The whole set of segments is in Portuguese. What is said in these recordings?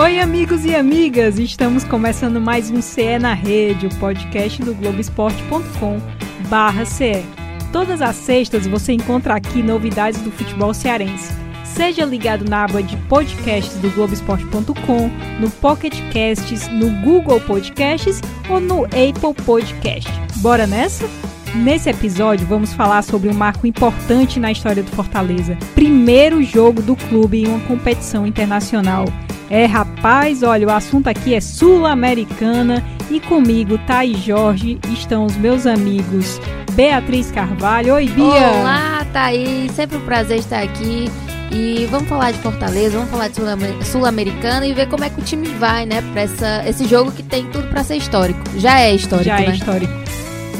Oi, amigos e amigas! Estamos começando mais um CE na Rede, o podcast do Globoesporte.com barra CE. Todas as sextas você encontra aqui novidades do futebol cearense. Seja ligado na aba de podcasts do Globoesporte.com, no Pocket Casts, no Google Podcasts ou no Apple Podcast. Bora nessa? Nesse episódio, vamos falar sobre um marco importante na história do Fortaleza. Primeiro jogo do clube em uma competição internacional. É, rapaz, olha, o assunto aqui é sul-americana e comigo, Thaís Jorge, estão os meus amigos Beatriz Carvalho. Oi, Bia! Olá, Thaís, sempre um prazer estar aqui. E vamos falar de Fortaleza, vamos falar de Sul-Americana e ver como é que o time vai, né, para esse jogo que tem tudo para ser histórico. Já é histórico, Já é né? histórico.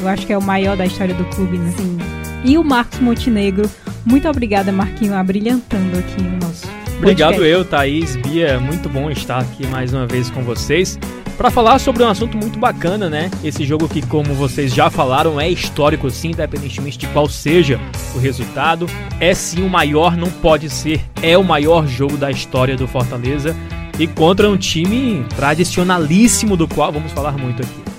Eu acho que é o maior da história do clube, né? Sim. E o Marcos Montenegro. Muito obrigada, Marquinho, abrilhantando aqui o nosso Obrigado eu, Thaís, Bia, muito bom estar aqui mais uma vez com vocês para falar sobre um assunto muito bacana, né? Esse jogo que, como vocês já falaram, é histórico sim, independentemente de qual seja o resultado. É sim o maior, não pode ser, é o maior jogo da história do Fortaleza e contra um time tradicionalíssimo do qual vamos falar muito aqui.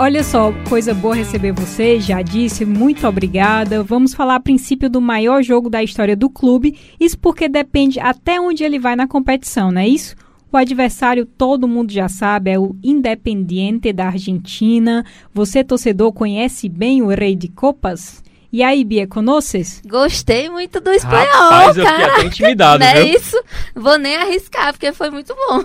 Olha só, coisa boa receber você, já disse, muito obrigada. Vamos falar a princípio do maior jogo da história do clube, isso porque depende até onde ele vai na competição, não é isso? O adversário todo mundo já sabe, é o Independiente da Argentina. Você, torcedor, conhece bem o Rei de Copas? E aí, Bia, conheces? Gostei muito do espanhol, Rapaz, eu fiquei cara. até intimidado, Não é viu? isso? Vou nem arriscar, porque foi muito bom.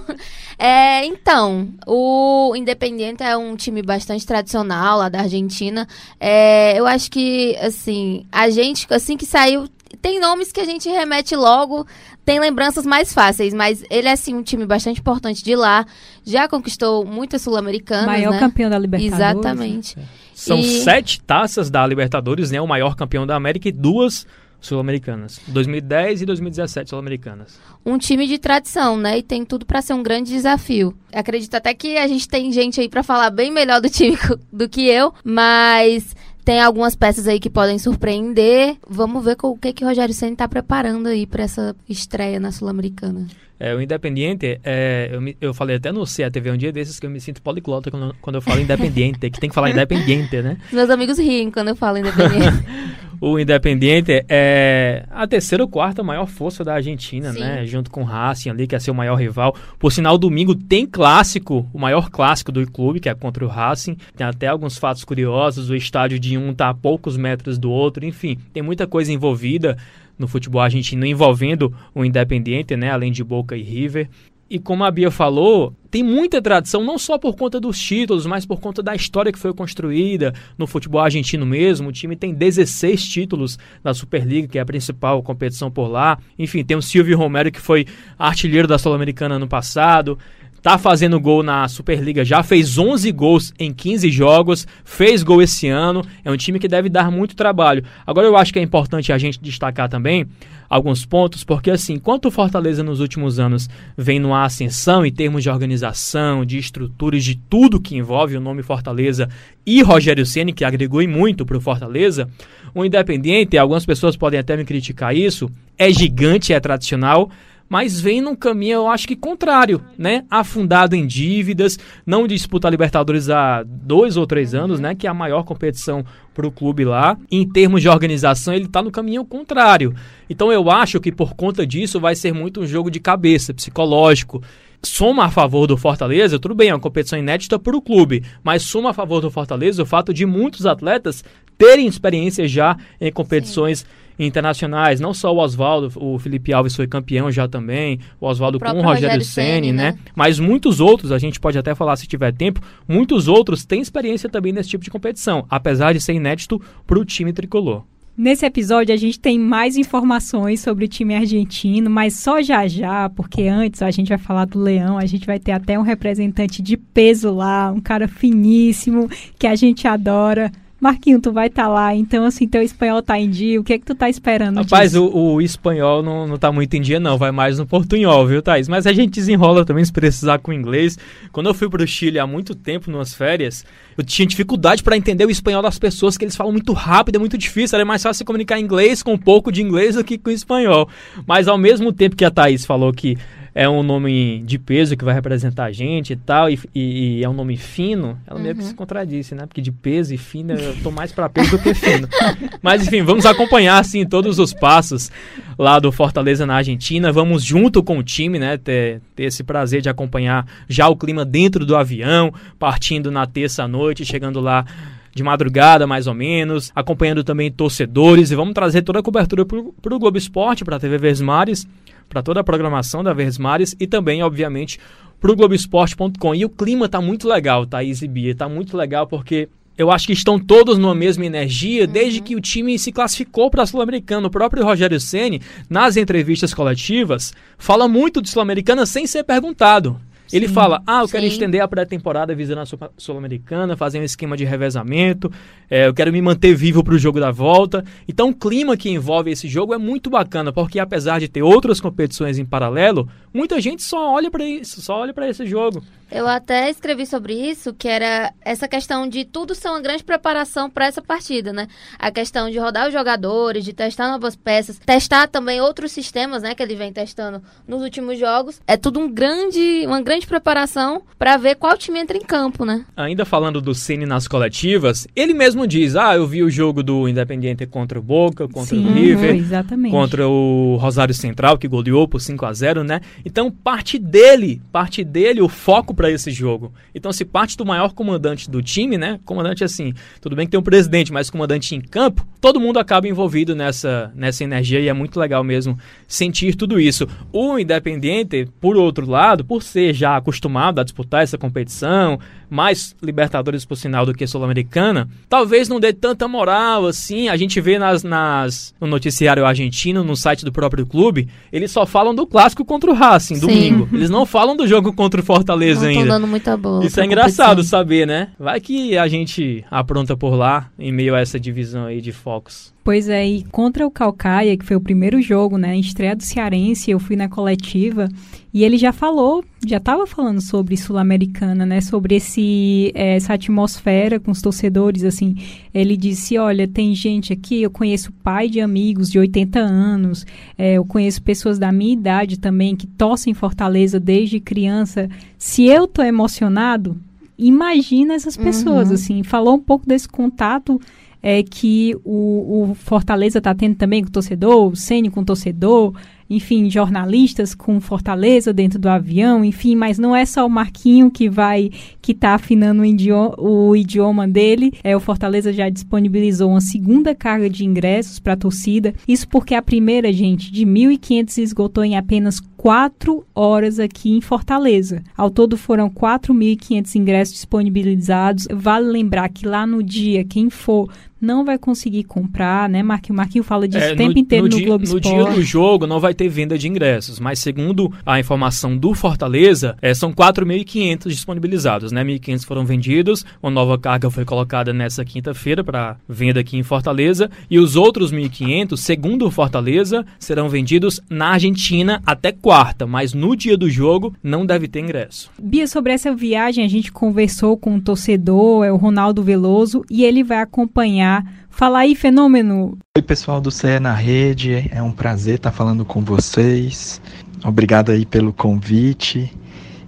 É, então, o Independiente é um time bastante tradicional lá da Argentina. É, eu acho que, assim, a gente, assim que saiu, tem nomes que a gente remete logo, tem lembranças mais fáceis, mas ele é, assim, um time bastante importante de lá. Já conquistou muitas sul-americanas, Maior né? campeão da Libertadores. Exatamente. São E- sete taças da Libertadores, né? O maior campeão da América e duas sul-americanas. 2010 e 2017 sul-americanas. um time de tradição, né? E tem tudo pra ser um grande desafio. Acredito até que a gente tem gente aí pra falar bem melhor do time do que eu, mas tem algumas peças aí que podem surpreender. Vamos ver com o que que o Rogério Ceni tá preparando aí pra essa estreia na Sul-Americana. É, o Independiente, é, eu, me- eu falei até no CATV um dia desses que eu me sinto poliglota quando, quando eu falo Independiente, que tem que falar Independiente, né? Meus amigos riem quando eu falo independente. O Independiente é a terceira ou quarta maior força da Argentina, Sim. né? Junto com o Racing ali, que é seu maior rival. Por sinal, domingo tem clássico, o maior clássico do clube, que é contra o Racing. Tem até alguns fatos curiosos, o estádio de um tá a poucos metros do outro, enfim, tem muita coisa envolvida no futebol argentino envolvendo o Independiente, né? Além de Boca e River. E como a Bia falou, tem muita tradição, não só por conta dos títulos, mas por conta da história que foi construída no futebol argentino mesmo. O time tem 16 títulos da Superliga, que é a principal competição por lá. Enfim, tem o Silvio Romero, que foi artilheiro da Sul-Americana ano passado. Tá fazendo gol na Superliga, já fez 11 gols em 15 jogos, fez gol esse ano. É um time que deve dar muito trabalho. Agora eu acho que é importante a gente destacar também alguns pontos, porque assim, enquanto o Fortaleza nos últimos anos vem numa ascensão em termos de organização, de estruturas, de tudo que envolve o nome Fortaleza e Rogério Ceni que agregou muito para o Fortaleza, o Independiente, algumas pessoas podem até me criticar isso, é gigante, é tradicional, mas vem num caminho, eu acho que contrário, né? Afundado em dívidas, não disputa a Libertadores há dois ou três anos, né? Que é a maior competição para o clube lá. Em termos de organização, ele está no caminho contrário. Então eu acho que por conta disso vai ser muito um jogo de cabeça, psicológico. Soma a favor do Fortaleza, tudo bem, é uma competição inédita para o clube, mas soma a favor do Fortaleza o fato de muitos atletas terem experiência já em competições internacionais, não só o Oswaldo, o Felipe Alves foi campeão já também, o Oswaldo com o Rogério Rogério Ceni, Ceni, né? né? Mas muitos outros, a gente pode até falar se tiver tempo, muitos outros têm experiência também nesse tipo de competição, apesar de ser inédito para o time tricolor. Nesse episódio a gente tem mais informações sobre o time argentino, mas só já já, porque antes a gente vai falar do Leão, a gente vai ter até um representante de peso lá, um cara finíssimo que a gente adora. Marquinho, tu vai estar lá, então assim, teu espanhol tá em dia, o que é que tu tá esperando Rapaz, o, o espanhol não, não tá muito em dia, não. Vai mais no portunhol, viu, Thaís? Mas a gente desenrola também se precisar com inglês. Quando eu fui pro Chile há muito tempo, numas férias, eu tinha dificuldade para entender o espanhol das pessoas, que eles falam muito rápido, é muito difícil. Era mais fácil se comunicar em inglês com um pouco de inglês do que com espanhol. Mas ao mesmo tempo que a Thaís falou que é um nome de peso que vai representar a gente e tal, e, e, e é um nome fino, ela uhum. meio que se contradisse, né? Porque de peso e fino eu tô mais para peso do que fino. Mas enfim, vamos acompanhar assim todos os passos lá do Fortaleza na Argentina. Vamos junto com o time, né? Ter, ter esse prazer de acompanhar já o clima dentro do avião, partindo na terça noite, chegando lá de madrugada, mais ou menos, acompanhando também torcedores e vamos trazer toda a cobertura para o Globo Esporte, para a TV Versmares para toda a programação da Versmares e também, obviamente, para o Globoesporte.com. E o clima tá muito legal, Thaís e Bia. Tá muito legal porque eu acho que estão todos numa mesma energia desde uhum. que o time se classificou para a Sul-Americana. O próprio Rogério Ceni, nas entrevistas coletivas, fala muito de Sul-Americana sem ser perguntado. Ele sim, fala: Ah, eu quero sim. estender a pré-temporada visando a Sul-Americana, fazer um esquema de revezamento, é, eu quero me manter vivo para o jogo da volta. Então, o clima que envolve esse jogo é muito bacana, porque apesar de ter outras competições em paralelo, muita gente só olha para isso, só olha para esse jogo. Eu até escrevi sobre isso, que era essa questão de tudo ser uma grande preparação para essa partida, né? A questão de rodar os jogadores, de testar novas peças, testar também outros sistemas, né, que ele vem testando nos últimos jogos. É tudo um grande, uma grande preparação para ver qual time entra em campo, né? Ainda falando do Cine nas coletivas, ele mesmo diz: "Ah, eu vi o jogo do Independiente contra o Boca, contra Sim, o River, exatamente. contra o Rosário Central que goleou por 5 a 0, né? Então, parte dele, parte dele o foco para esse jogo. Então, se parte do maior comandante do time, né? Comandante assim, tudo bem que tem um presidente, mas comandante em campo, todo mundo acaba envolvido nessa, nessa energia e é muito legal mesmo sentir tudo isso. O Independiente, por outro lado, por ser já acostumado a disputar essa competição, mais Libertadores por sinal do que Sul-Americana, talvez não dê tanta moral assim. A gente vê nas, nas, no noticiário argentino, no site do próprio clube, eles só falam do clássico contra o Racing, Sim. domingo. Eles não falam do jogo contra o Fortaleza não ainda. dando muita boa. Isso é engraçado saber, né? Vai que a gente apronta por lá em meio a essa divisão aí de focos. Pois é, e contra o Calcaia, que foi o primeiro jogo, né, estreia do Cearense, eu fui na coletiva e ele já falou, já estava falando sobre Sul-Americana, né, sobre esse essa atmosfera com os torcedores, assim. Ele disse, olha, tem gente aqui, eu conheço pai de amigos de 80 anos, é, eu conheço pessoas da minha idade também que torcem Fortaleza desde criança. Se eu tô emocionado, imagina essas pessoas, uhum. assim. Falou um pouco desse contato é, que o, o Fortaleza está tendo também com o torcedor, o Sênio com o torcedor, enfim, jornalistas com Fortaleza dentro do avião, enfim, mas não é só o Marquinho que vai, que está afinando o idioma, o idioma dele. É, o Fortaleza já disponibilizou uma segunda carga de ingressos para a torcida. Isso porque a primeira, gente, de 1.500 esgotou em apenas quatro horas aqui em Fortaleza. Ao todo foram 4.500 ingressos disponibilizados. Vale lembrar que lá no dia, quem for não vai conseguir comprar, né? Marquinho, Marquinho fala disso é, o tempo no, inteiro no, no dia, Globo No dia do jogo não vai ter venda de ingressos, mas segundo a informação do Fortaleza, é, são 4.500 disponibilizados, né? 1.500 foram vendidos, uma nova carga foi colocada nessa quinta-feira para venda aqui em Fortaleza e os outros 1.500, segundo o Fortaleza, serão vendidos na Argentina até quarta, mas no dia do jogo não deve ter ingresso. Bia, sobre essa viagem a gente conversou com um torcedor, é o Ronaldo Veloso, e ele vai acompanhar Fala aí, fenômeno. Oi, pessoal do CE na Rede. É um prazer estar falando com vocês. Obrigado aí pelo convite.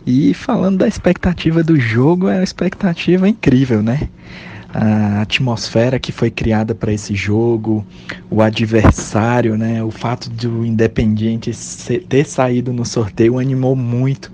E falando da expectativa do jogo, é uma expectativa incrível, né? A atmosfera que foi criada para esse jogo, o adversário, né? O fato do Independiente ter saído no sorteio animou muito,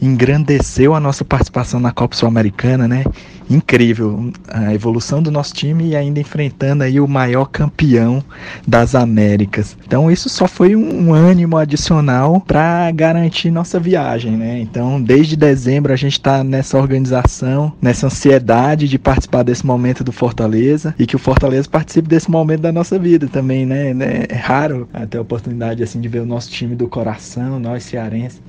engrandeceu a nossa participação na Copa Sul-Americana, né? incrível a evolução do nosso time e ainda enfrentando aí o maior campeão das Américas. Então isso só foi um, ânimo adicional para garantir nossa viagem, né? Então desde dezembro a gente está nessa organização, nessa ansiedade de participar desse momento do Fortaleza e que o Fortaleza participe desse momento da nossa vida também, né? É raro ter a oportunidade assim de ver o nosso time do coração, nós cearenses,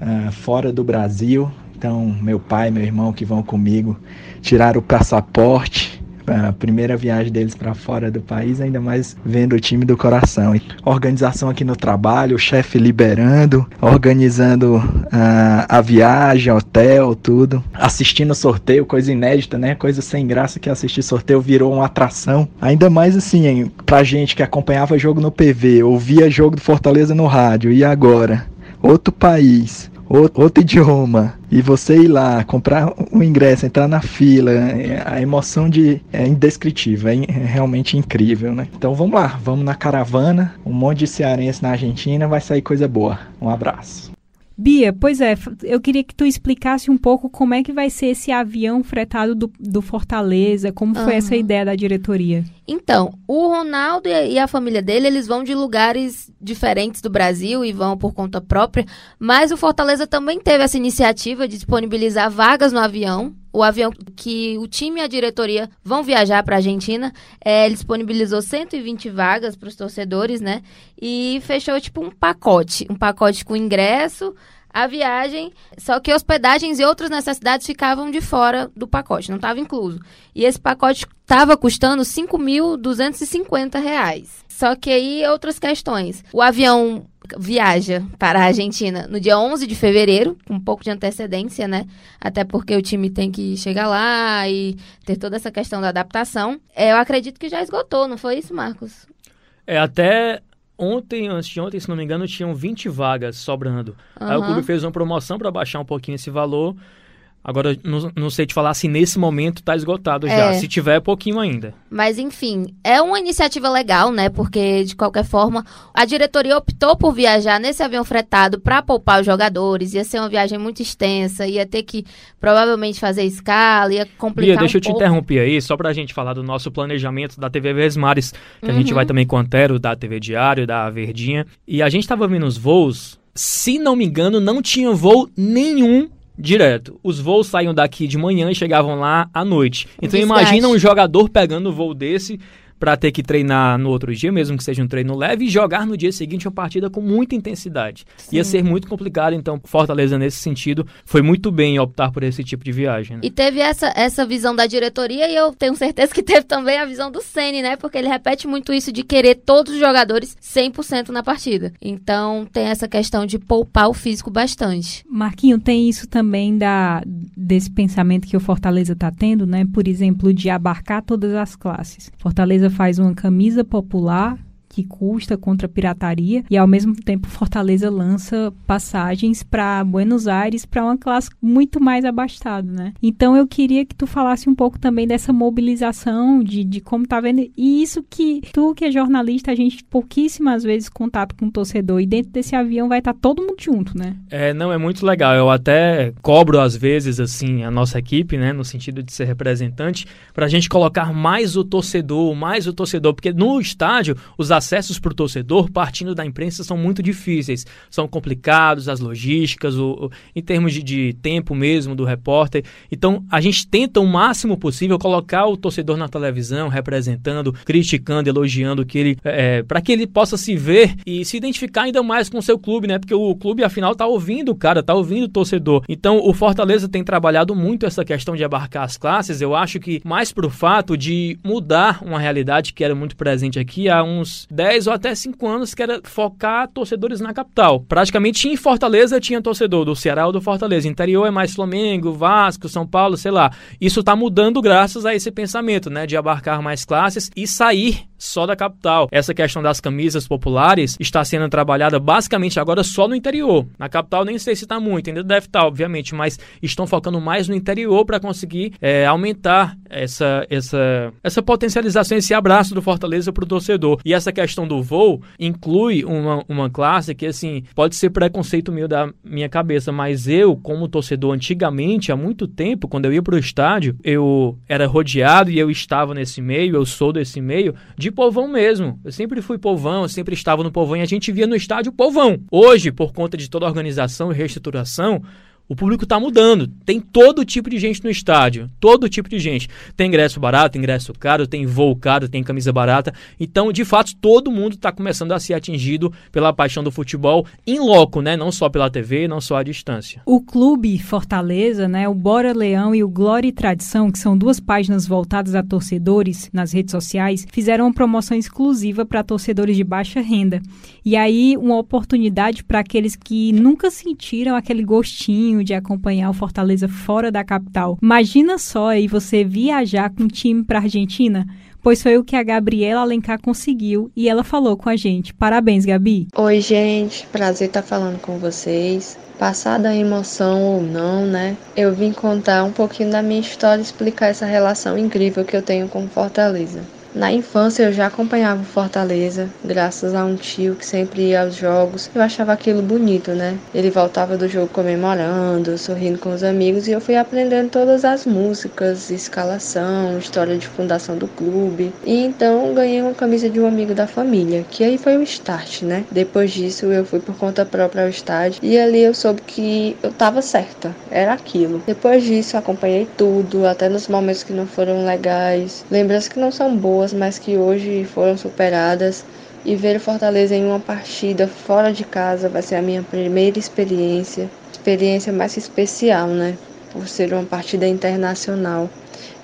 uh, fora do Brasil. Então meu pai, meu irmão que vão comigo tirar o passaporte a primeira viagem deles para fora do país, ainda mais vendo o time do coração. Organização aqui no trabalho, o chefe liberando, organizando uh, a viagem, hotel, tudo. Assistindo sorteio, coisa inédita, né? Coisa sem graça que assistir sorteio virou uma atração. Ainda mais assim, hein? pra gente que acompanhava jogo no PV, ouvia jogo do Fortaleza no rádio, e agora? Outro país, outro idioma, e você ir lá, comprar o um ingresso, entrar na fila, é, a emoção de é indescritível, é, é realmente incrível, né? Então vamos lá, vamos na caravana, um monte de cearense na Argentina, vai sair coisa boa. Um abraço. Bia, pois é, eu queria que tu explicasse um pouco como é que vai ser esse avião fretado do, do Fortaleza, como foi uhum. essa ideia da diretoria. Então, o Ronaldo e a família dele, eles vão de lugares diferentes do Brasil e vão por conta própria, mas o Fortaleza também teve essa iniciativa de disponibilizar vagas no avião. O avião que o time e a diretoria vão viajar para a Argentina, é, ele disponibilizou 120 vagas para os torcedores, né? E fechou tipo um pacote, um pacote com ingresso, a viagem, só que hospedagens e outras necessidades ficavam de fora do pacote, não estava incluso. E esse pacote estava custando R$ 5.250. Só que aí outras questões. O avião viaja para a Argentina no dia 11 de fevereiro, com um pouco de antecedência, né? Até porque o time tem que chegar lá e ter toda essa questão da adaptação. É, eu acredito que já esgotou, não foi isso, Marcos? É, até Ontem, antes de ontem, se não me engano, tinham 20 vagas sobrando. Uhum. Aí o clube fez uma promoção para baixar um pouquinho esse valor. Agora, não, não sei te falar se nesse momento está esgotado já. É. Se tiver, é pouquinho ainda. Mas, enfim, é uma iniciativa legal, né? Porque, de qualquer forma, a diretoria optou por viajar nesse avião fretado para poupar os jogadores. Ia ser uma viagem muito extensa, ia ter que provavelmente fazer escala, ia complicar Bia, deixa um eu te interromper aí, só para a gente falar do nosso planejamento da TV Vesmares, que uhum. a gente uhum. vai também com o Antero, da TV Diário, da Verdinha. E a gente estava vendo os voos, se não me engano, não tinha voo nenhum direto. Os voos saíam daqui de manhã e chegavam lá à noite. Então imagina um jogador pegando um voo desse para ter que treinar no outro dia, mesmo que seja um treino leve, e jogar no dia seguinte uma partida com muita intensidade. Sim. Ia ser muito complicado, então Fortaleza, nesse sentido, foi muito bem optar por esse tipo de viagem. Né? E teve essa, essa visão da diretoria, e eu tenho certeza que teve também a visão do Ceni, né? Porque ele repete muito isso de querer todos os jogadores 100% na partida. Então tem essa questão de poupar o físico bastante. Marquinho, tem isso também da, desse pensamento que o Fortaleza está tendo, né? Por exemplo, de abarcar todas as classes. Fortaleza faz uma camisa popular que custa contra a pirataria e ao mesmo tempo Fortaleza lança passagens para Buenos Aires para uma classe muito mais abastada, né? Então eu queria que tu falasse um pouco também dessa mobilização de, de como tá vendo e isso que tu que é jornalista a gente pouquíssimas vezes contato com o torcedor e dentro desse avião vai estar tá todo mundo junto, né? É, não é muito legal. Eu até cobro às vezes assim a nossa equipe, né, no sentido de ser representante, para a gente colocar mais o torcedor, mais o torcedor, porque no estádio os acessos para o torcedor, partindo da imprensa, são muito difíceis. São complicados, as logísticas, o, o em termos de, de, tempo mesmo do repórter. Então, a gente tenta o máximo possível colocar o torcedor na televisão, representando, criticando, elogiando que ele. É, para que ele possa se ver e se identificar ainda mais com o seu clube, né? Porque o clube, afinal, tá ouvindo o cara, tá ouvindo o torcedor. Então, o Fortaleza tem trabalhado muito essa questão de abarcar as classes. Eu acho que mais pro fato de mudar uma realidade que era muito presente aqui há uns 10 ou até 5 anos, que era focar torcedores na capital. Praticamente em Fortaleza tinha torcedor do Ceará ou do Fortaleza. Interior é mais Flamengo, Vasco, São Paulo, sei lá. Isso está mudando graças a esse pensamento, né? De abarcar mais classes e sair só da capital. Essa questão das camisas populares está sendo trabalhada basicamente agora só no interior. Na capital nem sei se está muito, ainda deve estar, tá, obviamente, mas estão focando mais no interior para conseguir é, aumentar essa, essa, essa potencialização, esse abraço do Fortaleza para o torcedor. E essa questão do voo inclui uma, uma classe que, assim, pode ser preconceito meu da minha cabeça, mas eu, como torcedor antigamente, há muito tempo, quando eu ia para o estádio, eu era rodeado e eu estava nesse meio, eu sou desse meio, de povão mesmo. Eu sempre fui povão, eu sempre estava no povão e a gente via no estádio povão. Hoje, por conta de toda a organização e reestruturação, o público está mudando. Tem todo tipo de gente no estádio. Todo tipo de gente. Tem ingresso barato, ingresso caro, tem voo caro, tem camisa barata. Então, de fato, todo mundo está começando a ser atingido pela paixão do futebol em loco, né? Não só pela TV, não só à distância. O clube Fortaleza, né? O Bora Leão e o Glória e Tradição, que são duas páginas voltadas a torcedores nas redes sociais, fizeram uma promoção exclusiva para torcedores de baixa renda. E aí, uma oportunidade para aqueles que nunca sentiram aquele gostinho sonho de acompanhar o Fortaleza fora da capital. Imagina só aí você viajar com um time para Argentina pois foi o que a Gabriela Alencar conseguiu e ela falou com a gente. Parabéns, Gabi. Oi, gente. Prazer estar falando com vocês. Passada a emoção ou não, né? Eu vim contar um pouquinho da minha história e explicar essa relação incrível que eu tenho com Fortaleza. Na infância eu já acompanhava o Fortaleza, graças a um tio que sempre ia aos jogos. Eu achava aquilo bonito, né? Ele voltava do jogo comemorando, sorrindo com os amigos e eu fui aprendendo todas as músicas, escalação, história de fundação do clube. E então ganhei uma camisa de um amigo da família, que aí foi o start, né? Depois disso eu fui por conta própria ao estádio e ali eu soube que eu tava certa, era aquilo. Depois disso acompanhei tudo, até nos momentos que não foram legais, lembranças que não são boas pessoas, mas que hoje foram superadas. E ver o Fortaleza em uma partida fora de casa vai ser a minha primeira experiência, experiência mais especial, né? Por ser uma partida internacional.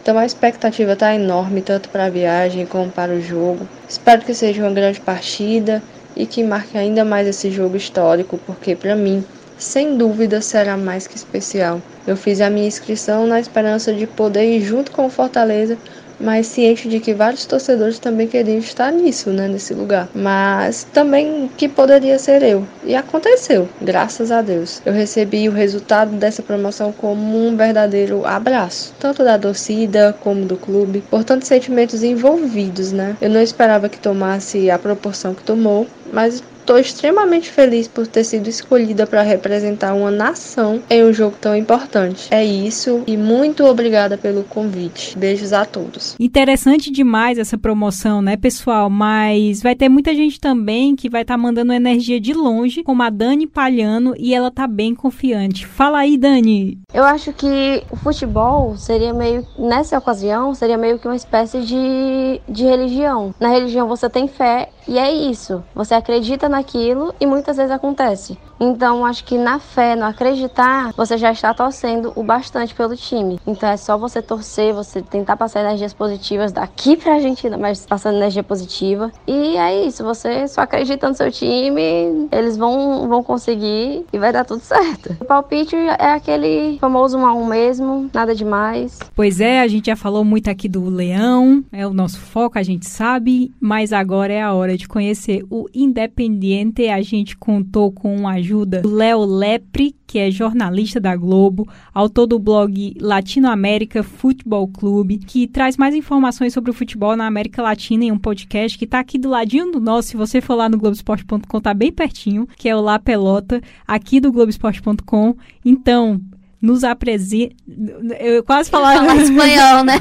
Então a expectativa está enorme, tanto para a viagem como para o jogo. Espero que seja uma grande partida e que marque ainda mais esse jogo histórico, porque para mim, sem dúvida, será mais que especial. Eu fiz a minha inscrição na esperança de poder ir junto com o Fortaleza mas ciente de que vários torcedores também queriam estar nisso, né, nesse lugar. Mas também que poderia ser eu. E aconteceu, graças a Deus. Eu recebi o resultado dessa promoção como um verdadeiro abraço, tanto da torcida como do clube, por tantos sentimentos envolvidos, né? Eu não esperava que tomasse a proporção que tomou, mas Estou extremamente feliz por ter sido escolhida para representar uma nação em um jogo tão importante. É isso e muito obrigada pelo convite. Beijos a todos. Interessante demais essa promoção, né, pessoal? Mas vai ter muita gente também que vai estar tá mandando energia de longe, como a Dani Palhano, e ela tá bem confiante. Fala aí, Dani. Eu acho que o futebol seria meio, nessa ocasião, seria meio que uma espécie de, de religião. Na religião você tem fé e é isso. Você acredita naquilo e muitas vezes acontece. Então, acho que na fé, no acreditar, você já está torcendo o bastante pelo time. Então, é só você torcer, você tentar passar energias positivas daqui pra Argentina, mas passando energia positiva. E é isso, você só acredita no seu time, eles vão, vão conseguir e vai dar tudo certo. O palpite é aquele famoso 1 a 1 mesmo, nada demais. Pois é, a gente já falou muito aqui do Leão, é o nosso foco, a gente sabe, mas agora é a hora de conhecer o A gente contou com a ajuda ajuda Léo Lepre, que é jornalista da Globo, autor do blog Latinoamérica Futebol Clube, que traz mais informações sobre o futebol na América Latina em um podcast que está aqui do ladinho do nosso. Se você for lá no Globoesporte.com, tá bem pertinho, que é o La Pelota, aqui do Globoesporte.com. Então, nos apresente. Eu quase falava espanhol, né?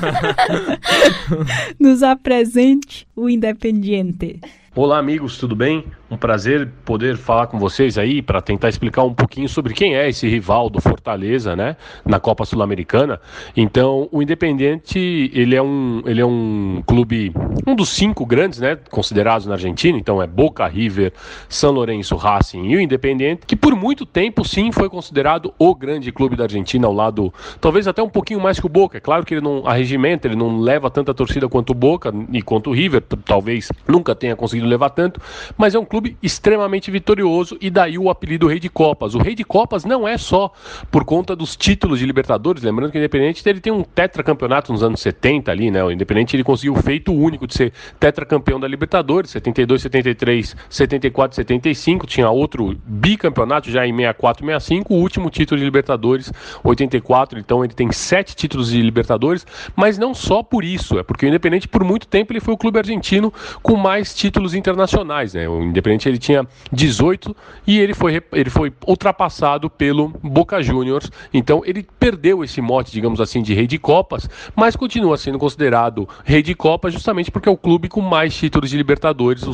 nos apresente o Independiente. Olá, amigos, tudo bem? Um prazer poder falar com vocês aí para tentar explicar um pouquinho sobre quem é esse rival do Fortaleza, né, na Copa Sul-Americana. Então, o Independiente, ele é um, ele é um clube, um dos cinco grandes, né, considerados na Argentina. Então, é Boca, River, São Lourenço, Racing e o Independiente, que por muito tempo, sim, foi considerado o grande clube da Argentina, ao lado, talvez até um pouquinho mais que o Boca. É claro que ele não, a regimento, ele não leva tanta torcida quanto o Boca e quanto o River, talvez nunca tenha conseguido levar tanto, mas é um clube clube extremamente vitorioso e daí o apelido Rei de Copas. O Rei de Copas não é só por conta dos títulos de Libertadores, lembrando que o Independente ele tem um tetracampeonato nos anos 70 ali, né? O Independente ele conseguiu o feito único de ser tetracampeão da Libertadores, 72, 73, 74, 75, tinha outro bicampeonato já em 64, 65, o último título de Libertadores, 84, então ele tem sete títulos de Libertadores, mas não só por isso, é porque o Independente por muito tempo ele foi o clube argentino com mais títulos internacionais, né? O Independente ele tinha 18 e ele foi, ele foi ultrapassado pelo Boca Juniors. Então ele perdeu esse mote, digamos assim, de rei de Copas, mas continua sendo considerado rei de Copas justamente porque é o clube com mais títulos de Libertadores. O,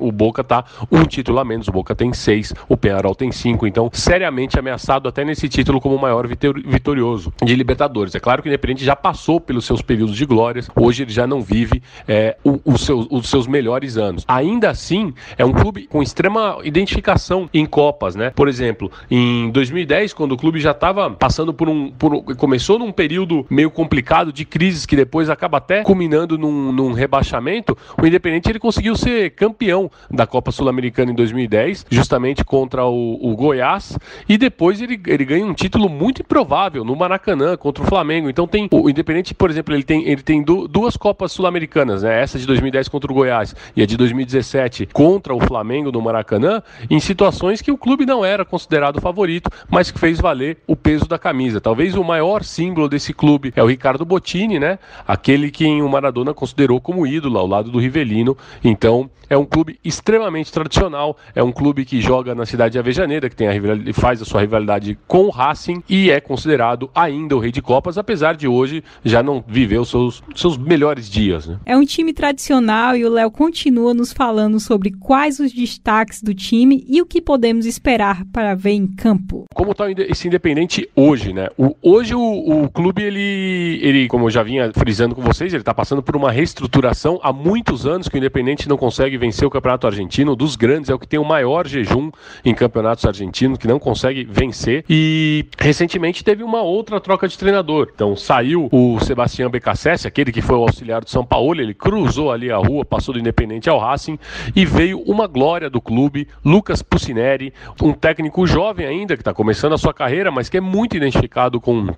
o Boca tá um título a menos, o Boca tem seis, o Penarol tem cinco. Então, seriamente ameaçado até nesse título como o maior vitorioso de Libertadores. É claro que o Independente já passou pelos seus períodos de glórias, hoje ele já não vive é, o, o seu, os seus melhores anos. Ainda assim é um clube com extrema identificação em Copas, né? Por exemplo, em 2010, quando o clube já estava passando por um, por começou num período meio complicado de crises que depois acaba até culminando num, num rebaixamento, o Independente ele conseguiu ser campeão da Copa Sul-Americana em 2010, justamente contra o, o Goiás, e depois ele, ele ganha um título muito improvável no Maracanã contra o Flamengo. Então tem o Independente, por exemplo, ele tem, ele tem du, duas Copas Sul-Americanas, né? Essa de 2010 contra o Goiás e a de 2017 contra o Flamengo no Maracanã, em situações que o clube não era considerado favorito, mas que fez valer o peso da camisa. Talvez o maior símbolo desse clube é o Ricardo Bottini, né? Aquele que o Maradona considerou como ídolo ao lado do Rivelino. Então, é um clube extremamente tradicional, é um clube que joga na cidade de Avejaneira, que tem a faz a sua rivalidade com o Racing e é considerado ainda o rei de Copas, apesar de hoje já não viver os seus, seus melhores dias. Né? É um time tradicional e o Léo continua nos falando sobre quais os destaques do time e o que podemos esperar para ver em campo. Como está esse Independente hoje, né? O, hoje o, o clube, ele, ele, como eu já vinha frisando com vocês, ele está passando por uma reestruturação há muitos anos que o Independente não consegue vencer o Campeonato Argentino, dos grandes, é o que tem o maior jejum em campeonatos argentinos, que não consegue vencer. E recentemente teve uma outra troca de treinador. Então saiu o Sebastião Becassese, aquele que foi o auxiliar do São Paulo, ele cruzou ali a rua, passou do Independente ao Racing e veio uma glória do clube, Lucas Pucineri, um técnico jovem ainda, que está começando a sua carreira, mas que é muito identificado com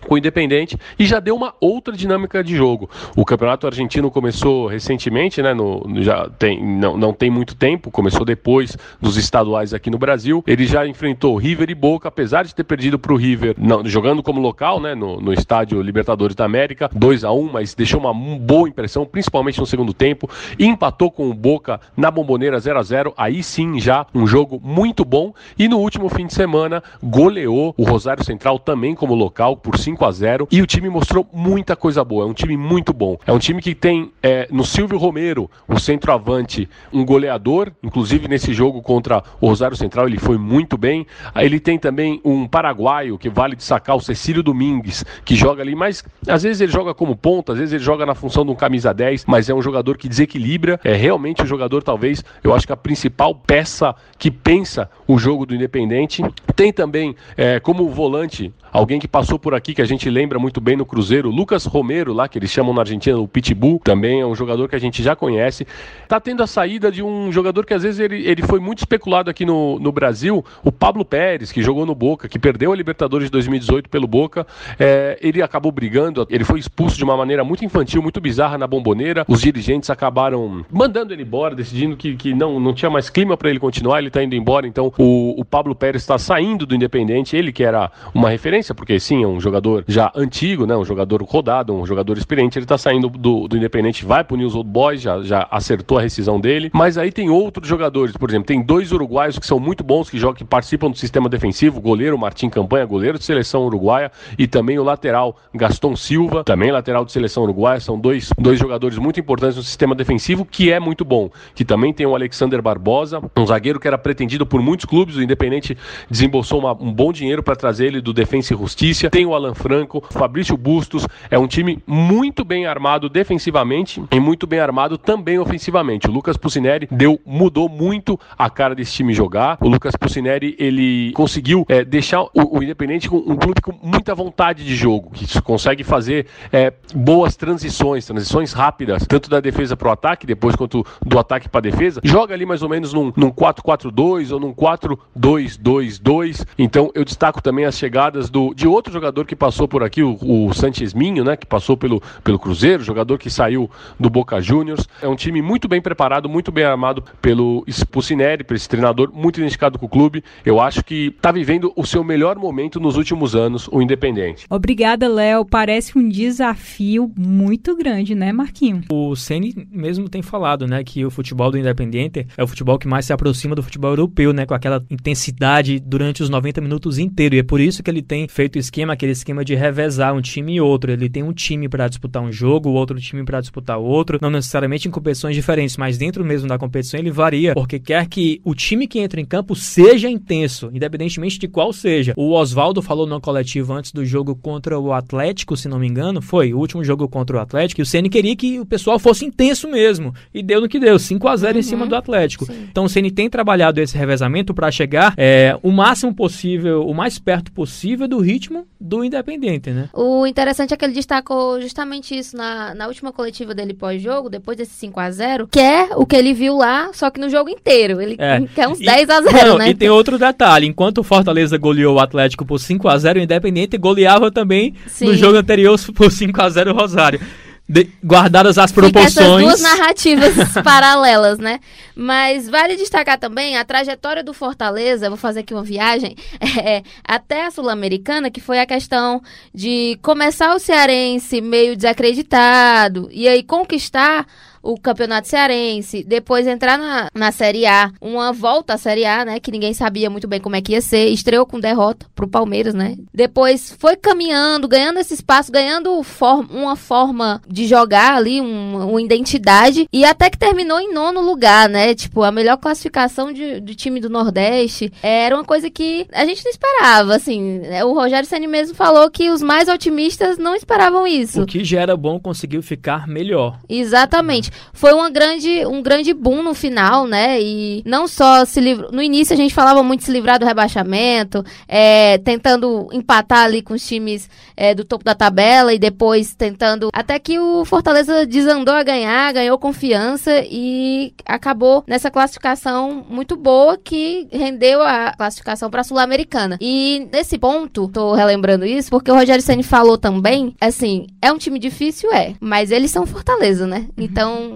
com o Independente e já deu uma outra dinâmica de jogo. O Campeonato Argentino começou recentemente, né, no, já tem, não, não tem muito tempo, começou depois dos estaduais aqui no Brasil. Ele já enfrentou River e Boca, apesar de ter perdido para o River, não, jogando como local, né, no, no estádio Libertadores da América, 2 a 1 mas deixou uma boa impressão, principalmente no segundo tempo. Empatou com o Boca na Bomboneira 0 a 0 aí sim já um jogo muito bom. E no último fim de semana goleou o Rosário Central também como local por 5 a 0 e o time mostrou muita coisa boa. É um time muito bom. É um time que tem é, no Silvio Romero, o centroavante, um goleador, inclusive nesse jogo contra o Rosário Central ele foi muito bem. Ele tem também um paraguaio que vale destacar, o Cecílio Domingues, que joga ali, mas às vezes ele joga como ponta, às vezes ele joga na função de um camisa 10, mas é um jogador que desequilibra. É realmente o um jogador, talvez, eu acho que a principal peça que pensa o jogo do Independente. Tem também é, como volante alguém que passou por aqui que a gente lembra muito bem no Cruzeiro, Lucas Romero, lá que eles chamam na Argentina o Pitbull, também é um jogador que a gente já conhece. Tá tendo a saída de um jogador que às vezes ele, ele foi muito especulado aqui no, no Brasil, o Pablo Pérez, que jogou no Boca, que perdeu a Libertadores de 2018 pelo Boca. É, ele acabou brigando, ele foi expulso de uma maneira muito infantil, muito bizarra na bomboneira. Os dirigentes acabaram mandando ele embora, decidindo que, que não, não tinha mais clima para ele continuar, ele tá indo embora. Então o, o Pablo Pérez está saindo do Independente, ele que era uma referência, porque sim, é um jogador já antigo, né? Um jogador rodado, um jogador experiente. Ele tá saindo do, do Independente, vai pro News Old Boys, já, já acertou a rescisão dele. Mas aí tem outros jogadores, por exemplo, tem dois uruguaios que são muito bons, que jogam, que participam do sistema defensivo, goleiro Martim Campanha, goleiro de seleção uruguaia, e também o lateral Gaston Silva, também lateral de seleção uruguaia. São dois, dois jogadores muito importantes no sistema defensivo, que é muito bom. Que também tem o Alexander Barbosa, um zagueiro que era pretendido por muitos clubes, o Independente desembolsou uma, um bom dinheiro para trazer ele do Defensa e Justiça. Tem o Alan Franco, Fabrício Bustos, é um time muito bem armado defensivamente e muito bem armado também ofensivamente. O Lucas Pucineri deu, mudou muito a cara desse time jogar. O Lucas Pucineri, ele conseguiu é, deixar o, o, Independente com um clube com muita vontade de jogo, que consegue fazer é, boas transições, transições rápidas, tanto da defesa para o ataque, depois quanto do ataque para a defesa. Joga ali mais ou menos num, num 4-4-2 ou num 4-2-2-2. Então eu destaco também as chegadas do, de outro jogador que passou por aqui, o, o Minho, né, que passou pelo, pelo Cruzeiro, jogador que saiu do Boca Juniors. É um time muito bem preparado, muito bem armado pelo Spucineri, por esse treinador muito identificado com o clube. Eu acho que está vivendo o seu melhor momento nos últimos anos, o Independente. Obrigada, Léo. Parece um desafio muito grande, né, Marquinho? O Ceni mesmo tem falado, né, que o futebol do Independente é o futebol que mais se aproxima do futebol europeu, né, com aquela intensidade durante os 90 minutos inteiros. E é por isso que ele tem feito o esquema, aquele esquema de revezar um time e outro. Ele tem um time para disputar um jogo, o outro time para disputar outro, não necessariamente em competições diferentes, mas dentro mesmo da competição ele varia, porque quer que o time que entra em campo seja intenso, independentemente de qual seja. O Oswaldo falou no coletivo antes do jogo contra o Atlético, se não me engano, foi o último jogo contra o Atlético, e o Ceni queria que o pessoal fosse intenso mesmo, e deu no que deu, 5 a 0 uhum. em cima do Atlético. Sim. Então o Ceni tem trabalhado esse revezamento para chegar é, o máximo possível, o mais perto possível do ritmo do Independente, né? O interessante é que ele destacou justamente isso na, na última coletiva dele pós-jogo, depois desse 5 a 0 que é o que ele viu lá, só que no jogo inteiro. Ele é. quer uns e, 10 a 0 não, né? E tem outro detalhe, enquanto o Fortaleza goleou o Atlético por 5 a 0 o Independente goleava também Sim. no jogo anterior por 5 a 0 o Rosário de, guardadas as proporções. Fica essas duas narrativas paralelas, né? Mas vale destacar também a trajetória do Fortaleza, vou fazer aqui uma viagem, é, até a Sul-Americana, que foi a questão de começar o cearense meio desacreditado e aí conquistar o Campeonato Cearense, depois entrar na, na Série A, uma volta à Série A, né, que ninguém sabia muito bem como é que ia ser, estreou com derrota pro Palmeiras, né? Depois foi caminhando, ganhando esse espaço, ganhando form, uma forma de jogar ali, um, uma identidade, e até que terminou em nono lugar, né? Tipo, a melhor classificação de, de time do Nordeste. Era uma coisa que a gente não esperava, assim. O Rogério Senni mesmo falou que os mais otimistas não esperavam isso. O que já era bom conseguiu ficar melhor. Exatamente foi uma grande, um grande boom no final, né? E não só se livrou. No início a gente falava muito de se livrar do rebaixamento, é, tentando empatar ali com os times é, do topo da tabela e depois tentando. Até que o Fortaleza desandou a ganhar, ganhou confiança e acabou nessa classificação muito boa que rendeu a classificação para a Sul-Americana. E nesse ponto, tô relembrando isso, porque o Rogério Senni falou também, assim, é um time difícil, é, mas eles são Fortaleza, né? Uhum.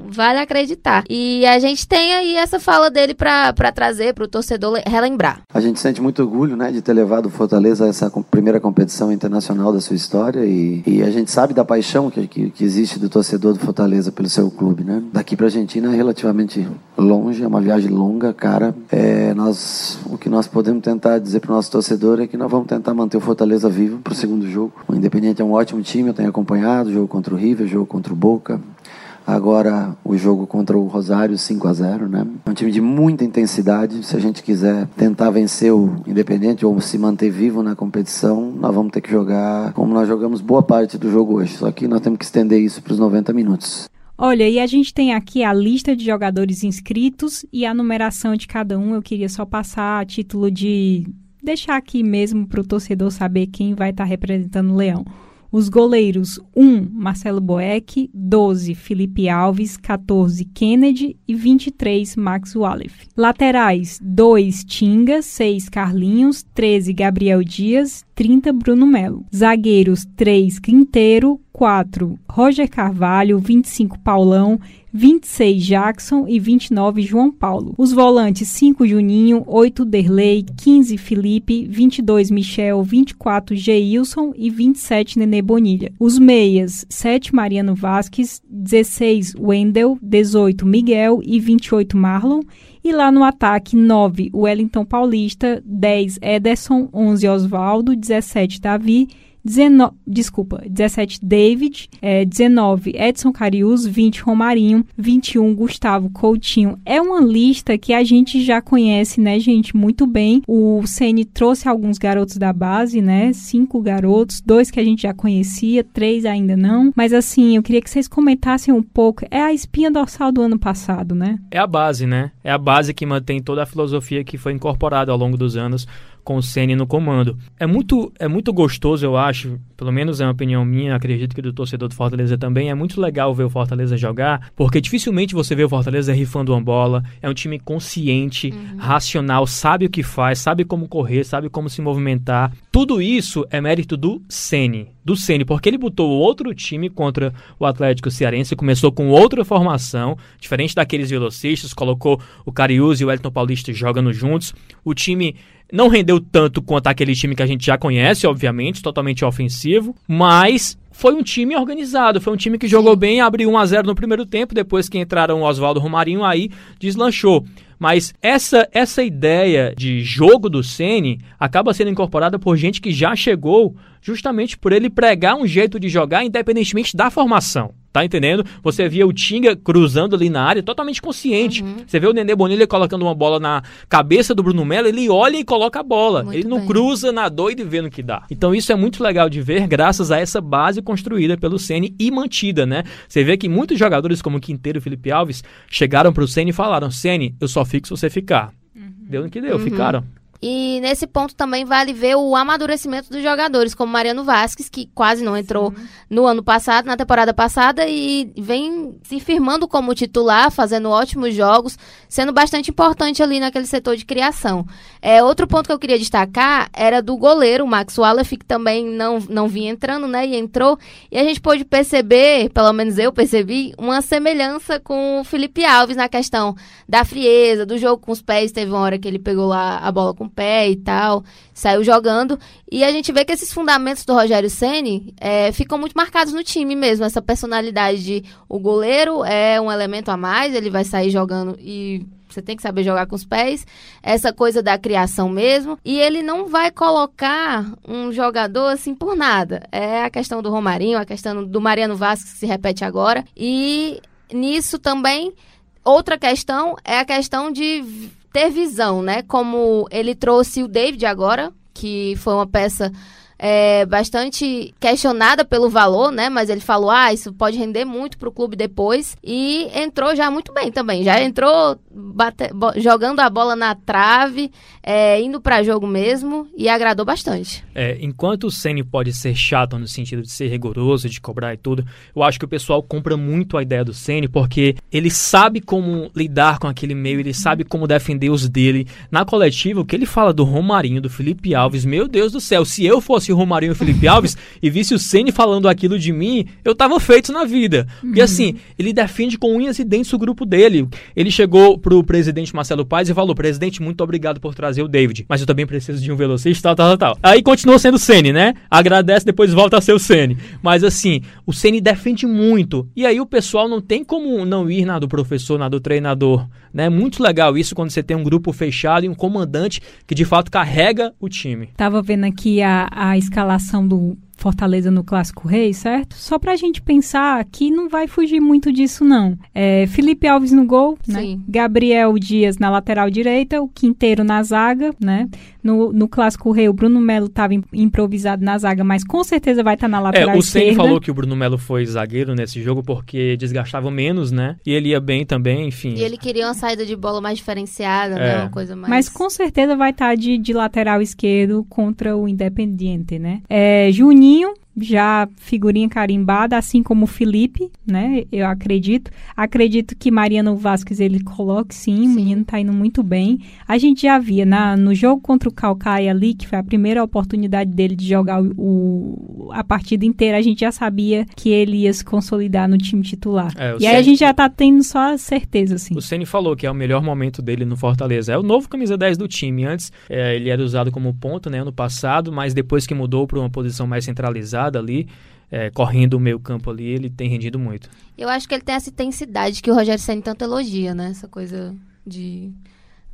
Vale acreditar. E a gente tem aí essa fala dele para trazer para o torcedor relembrar. A gente sente muito orgulho, né, de ter levado o Fortaleza a essa primeira competição internacional da sua história e, e a gente sabe da paixão que, que, que, existe do torcedor do Fortaleza pelo seu clube, né? Daqui para Argentina é relativamente longe, é uma viagem longa, cara. É, nós, o que nós podemos tentar dizer para o nosso torcedor é que nós vamos tentar manter o Fortaleza vivo para o segundo jogo. O Independente é um ótimo time, eu tenho acompanhado, jogo contra o River, jogo contra o Boca, Agora o jogo contra o Rosário 5 a 0, né? É um time de muita intensidade. Se a gente quiser tentar vencer o Independente ou se manter vivo na competição, nós vamos ter que jogar como nós jogamos boa parte do jogo hoje. Só que nós temos que estender isso para os 90 minutos. Olha, e a gente tem aqui a lista de jogadores inscritos e a numeração de cada um. Eu queria só passar a título de deixar aqui mesmo para o torcedor saber quem vai estar tá representando o Leão. Os goleiros 1, Marcelo Boeck, 12, Felipe Alves, 14, Kennedy e 23, Max Wallef. Laterais 2, Tinga, 6, Carlinhos, 13, Gabriel Dias, 30, Bruno Melo. Zagueiros 3, Quinteiro, 4, Roger Carvalho, 25, Paulão, 26 Jackson e 29 João Paulo. Os volantes 5 Juninho, 8 Derlei, 15 Felipe, 22 Michel, 24 Geilson e 27 Nenê Bonilha. Os meias 7 Mariano Vasques, 16 Wendel, 18 Miguel e 28 Marlon. E lá no ataque, 9 Wellington Paulista, 10 Ederson, 11 Oswaldo, 17 Davi 19, desculpa, 17 David, é, 19 Edson Carius, 20 Romarinho, 21 Gustavo Coutinho. É uma lista que a gente já conhece, né, gente, muito bem. O Ceni trouxe alguns garotos da base, né? Cinco garotos, dois que a gente já conhecia, três ainda não. Mas assim, eu queria que vocês comentassem um pouco. É a espinha dorsal do ano passado, né? É a base, né? É a base que mantém toda a filosofia que foi incorporada ao longo dos anos com o Ceni no comando. É muito, é muito gostoso, eu acho, pelo menos é uma opinião minha, acredito que do torcedor do Fortaleza também, é muito legal ver o Fortaleza jogar, porque dificilmente você vê o Fortaleza rifando uma bola, é um time consciente, uhum. racional, sabe o que faz, sabe como correr, sabe como se movimentar. Tudo isso é mérito do Ceni, do Ceni, porque ele botou outro time contra o Atlético Cearense, começou com outra formação, diferente daqueles velocistas, colocou o Cariús e o Elton Paulista jogando juntos. O time não rendeu tanto quanto aquele time que a gente já conhece, obviamente, totalmente ofensivo, mas foi um time organizado, foi um time que jogou bem, abriu 1 a 0 no primeiro tempo, depois que entraram o Oswaldo Romarinho aí deslanchou. Mas essa, essa ideia de jogo do Ceni acaba sendo incorporada por gente que já chegou justamente por ele pregar um jeito de jogar independentemente da formação. Tá entendendo? Você via o Tinga cruzando ali na área totalmente consciente. Uhum. Você vê o Nenê Bonilha colocando uma bola na cabeça do Bruno Melo, ele olha e coloca a bola. Muito ele não bem. cruza na doida e vê no que dá. Então isso é muito legal de ver graças a essa base construída pelo Ceni e mantida, né? Você vê que muitos jogadores como Quinteiro e Felipe Alves chegaram pro Ceni e falaram: "Ceni, eu só fico se você ficar". Uhum. Deu no que deu, uhum. ficaram. E nesse ponto também vale ver o amadurecimento dos jogadores, como Mariano Vasquez, que quase não entrou Sim. no ano passado, na temporada passada, e vem se firmando como titular, fazendo ótimos jogos, sendo bastante importante ali naquele setor de criação. É, outro ponto que eu queria destacar era do goleiro, o Max Wallace, que também não, não vinha entrando, né? E entrou. E a gente pôde perceber, pelo menos eu percebi, uma semelhança com o Felipe Alves na questão da frieza, do jogo com os pés. Teve uma hora que ele pegou lá a bola com pé e tal, saiu jogando. E a gente vê que esses fundamentos do Rogério Ceni é, ficam muito marcados no time mesmo. Essa personalidade de o goleiro é um elemento a mais, ele vai sair jogando e você tem que saber jogar com os pés, essa coisa da criação mesmo. E ele não vai colocar um jogador assim por nada. É a questão do Romarinho, a questão do Mariano Vasquez que se repete agora. E nisso também, outra questão é a questão de ter visão, né? Como ele trouxe o David agora, que foi uma peça é, bastante questionada pelo valor, né? Mas ele falou, ah, isso pode render muito para o clube depois. E entrou já muito bem também. Já entrou bate, jogando a bola na trave, é, indo para jogo mesmo e agradou bastante. É, enquanto o Ceni pode ser chato no sentido de ser rigoroso, de cobrar e tudo, eu acho que o pessoal compra muito a ideia do Ceni porque ele sabe como lidar com aquele meio, ele sabe como defender os dele. Na coletiva, o que ele fala do Romarinho, do Felipe Alves, meu Deus do céu, se eu fosse o Romarinho e o Felipe Alves e visse o Ceni falando aquilo de mim, eu tava feito na vida. Uhum. assim, ele defende com unhas e dentes o grupo dele. Ele chegou pro presidente Marcelo Paes e falou: "Presidente, muito obrigado por trazer o David, mas eu também preciso de um velocista, tal, tal, tal". Aí continua sendo o Ceni, né? Agradece, depois volta a ser o Ceni. Mas assim, o Ceni defende muito. E aí o pessoal não tem como não ir na do professor, na do treinador, né? Muito legal isso quando você tem um grupo fechado e um comandante que de fato carrega o time. Tava vendo aqui a, a escalação do Fortaleza no Clássico Rei, certo? Só pra gente pensar que não vai fugir muito disso, não. É, Felipe Alves no gol, né? Gabriel Dias na lateral direita, o Quinteiro na zaga, né? No, no Clássico Rei, o Bruno Melo estava improvisado na zaga, mas com certeza vai estar tá na lateral é, o esquerda. O falou que o Bruno Melo foi zagueiro nesse jogo porque desgastava menos, né? E ele ia bem também, enfim. E ele queria uma saída de bola mais diferenciada, né? é. né? Uma coisa mais... Mas com certeza vai estar tá de, de lateral esquerdo contra o Independiente, né? É, Juninho Juninho, já figurinha carimbada, assim como o Felipe, né? Eu acredito. Acredito que Mariano Vasquez ele coloque sim, sim. o menino tá indo muito bem. A gente já via na, no jogo contra o Calcaia ali, que foi a primeira oportunidade dele de jogar o, o a partida inteira, a gente já sabia que ele ia se consolidar no time titular. É, e aí a gente já tá tendo só a certeza, assim. O Ceni falou que é o melhor momento dele no Fortaleza. É o novo camisa 10 do time. Antes é, ele era usado como ponta, né, ano passado, mas depois que mudou para uma posição mais centralizada ali, é, correndo o meio campo ali, ele tem rendido muito. Eu acho que ele tem essa intensidade que o Rogério Senna tanto elogia, né? Essa coisa de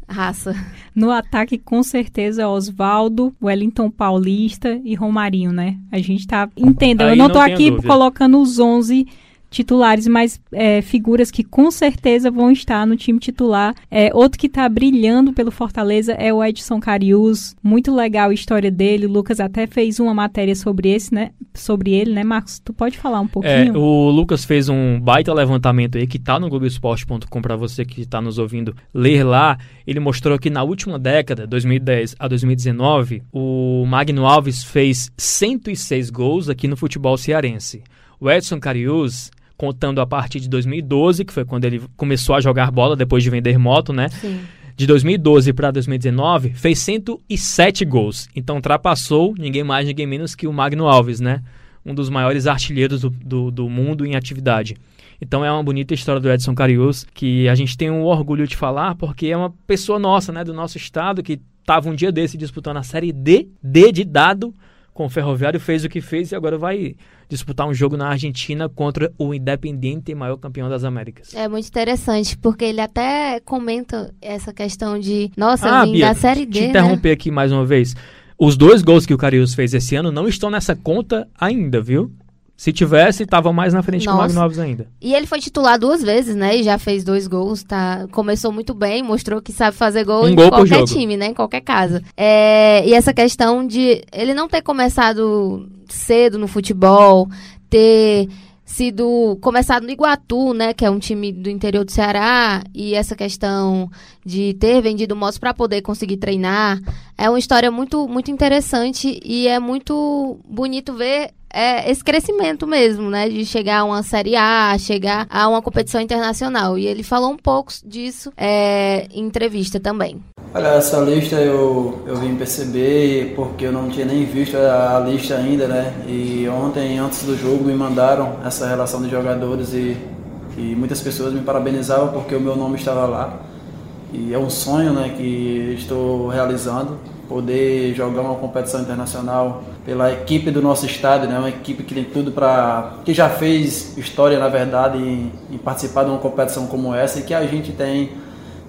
raça. No ataque, com certeza, Oswaldo, Wellington Paulista e Romarinho, né? A gente tá... Entenda, eu não, não tô aqui dúvida. colocando os 11 titulares, mas é, figuras que com certeza vão estar no time titular. É, outro que está brilhando pelo Fortaleza é o Edson Carius. Muito legal a história dele. O Lucas até fez uma matéria sobre esse, né? Sobre ele, né, Marcos? Tu pode falar um pouquinho? É, o Lucas fez um baita levantamento aí que tá no Globoesporte.com para você que está nos ouvindo ler lá. Ele mostrou que na última década, 2010 a 2019, o Magno Alves fez 106 gols aqui no futebol cearense. O Edson Carius contando a partir de 2012, que foi quando ele começou a jogar bola depois de vender moto, né? Sim. De 2012 para 2019, fez 107 gols. Então ultrapassou ninguém mais, ninguém menos que o Magno Alves, né? Um dos maiores artilheiros do, do, do mundo em atividade. Então é uma bonita história do Edson Carius, que a gente tem um orgulho de falar, porque é uma pessoa nossa, né, do nosso estado, que estava um dia desse disputando a Série D, D de dado, com o Ferroviário, fez o que fez e agora vai disputar um jogo na Argentina contra o Independiente, maior campeão das Américas. É muito interessante, porque ele até comenta essa questão de, nossa, ah, Bia, da Série D, te interromper né? aqui mais uma vez. Os dois gols que o Carius fez esse ano não estão nessa conta ainda, viu? Se tivesse, estava mais na frente Nossa. que o Magno ainda. E ele foi titular duas vezes, né? E já fez dois gols, tá? Começou muito bem, mostrou que sabe fazer gol um em gol qualquer time, né? Em qualquer casa. É, e essa questão de ele não ter começado cedo no futebol, ter sido começado no Iguatu, né, que é um time do interior do Ceará, e essa questão de ter vendido motos para poder conseguir treinar, é uma história muito muito interessante e é muito bonito ver é, esse crescimento mesmo, né? De chegar a uma Série A, chegar a uma competição internacional. E ele falou um pouco disso é, em entrevista também. Olha, essa lista eu, eu vim perceber porque eu não tinha nem visto a, a lista ainda, né? E ontem, antes do jogo, me mandaram essa relação de jogadores e, e muitas pessoas me parabenizavam porque o meu nome estava lá. E é um sonho né, que estou realizando poder jogar uma competição internacional pela equipe do nosso estado, né? Uma equipe que tem tudo para que já fez história na verdade em, em, participar de uma competição como essa e que a gente tem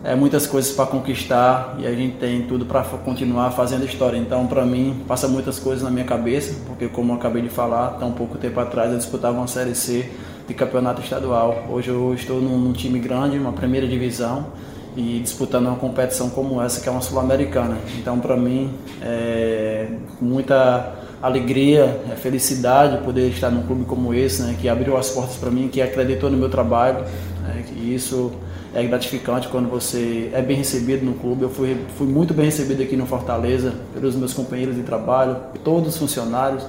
é, muitas coisas para conquistar e a gente tem tudo para continuar fazendo história. Então, para mim, passa muitas coisas na minha cabeça, porque como eu acabei de falar, tão pouco tempo atrás eu disputava uma série C de campeonato estadual. Hoje eu estou num, num time grande, uma primeira divisão e disputando uma competição como essa, que é uma sul-americana. Então, para mim, é muita alegria, é felicidade poder estar num clube como esse, né, que abriu as portas para mim, que acreditou no meu trabalho. Né, e isso é gratificante quando você é bem recebido no clube. Eu fui, fui muito bem recebido aqui no Fortaleza pelos meus companheiros de trabalho, todos os funcionários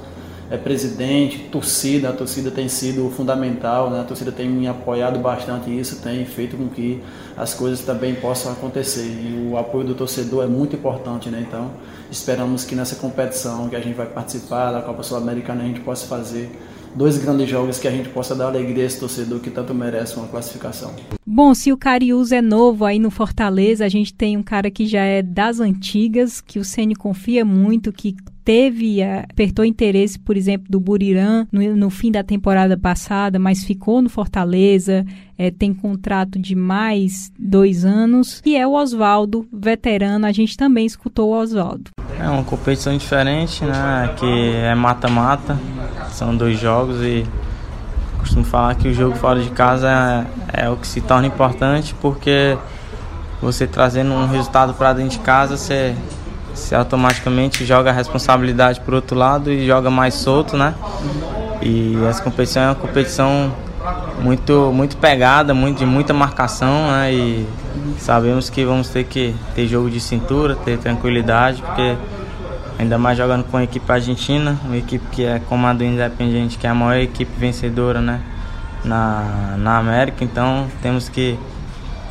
é, presidente, torcida, a torcida tem sido fundamental, né? a torcida tem me apoiado bastante isso tem feito com que as coisas também possam acontecer. E o apoio do torcedor é muito importante, né? Então, esperamos que nessa competição que a gente vai participar da Copa Sul-Americana a gente possa fazer dois grandes jogos que a gente possa dar alegria a esse torcedor que tanto merece uma classificação. Bom, se o Cariús é novo aí no Fortaleza, a gente tem um cara que já é das antigas, que o Ceni confia muito, que teve, apertou interesse, por exemplo, do Burirã no, no, fim da temporada passada, mas ficou no Fortaleza, é, tem contrato de mais dois anos, e é o Oswaldo, veterano, a gente também escutou o Oswaldo. É uma competição diferente, né, que é mata-mata, são dois jogos e costumo falar que o jogo fora de casa é, é o que se torna importante, porque você trazendo um resultado para dentro de casa, você você automaticamente joga a responsabilidade para outro lado e joga mais solto, né? E essa competição é uma competição muito muito pegada, muito de muita marcação, né? E sabemos que vamos ter que ter jogo de cintura, ter tranquilidade, porque ainda mais jogando com a equipe argentina, uma equipe que é como a do Independiente, que é a maior equipe vencedora, né? Na, na América, então temos que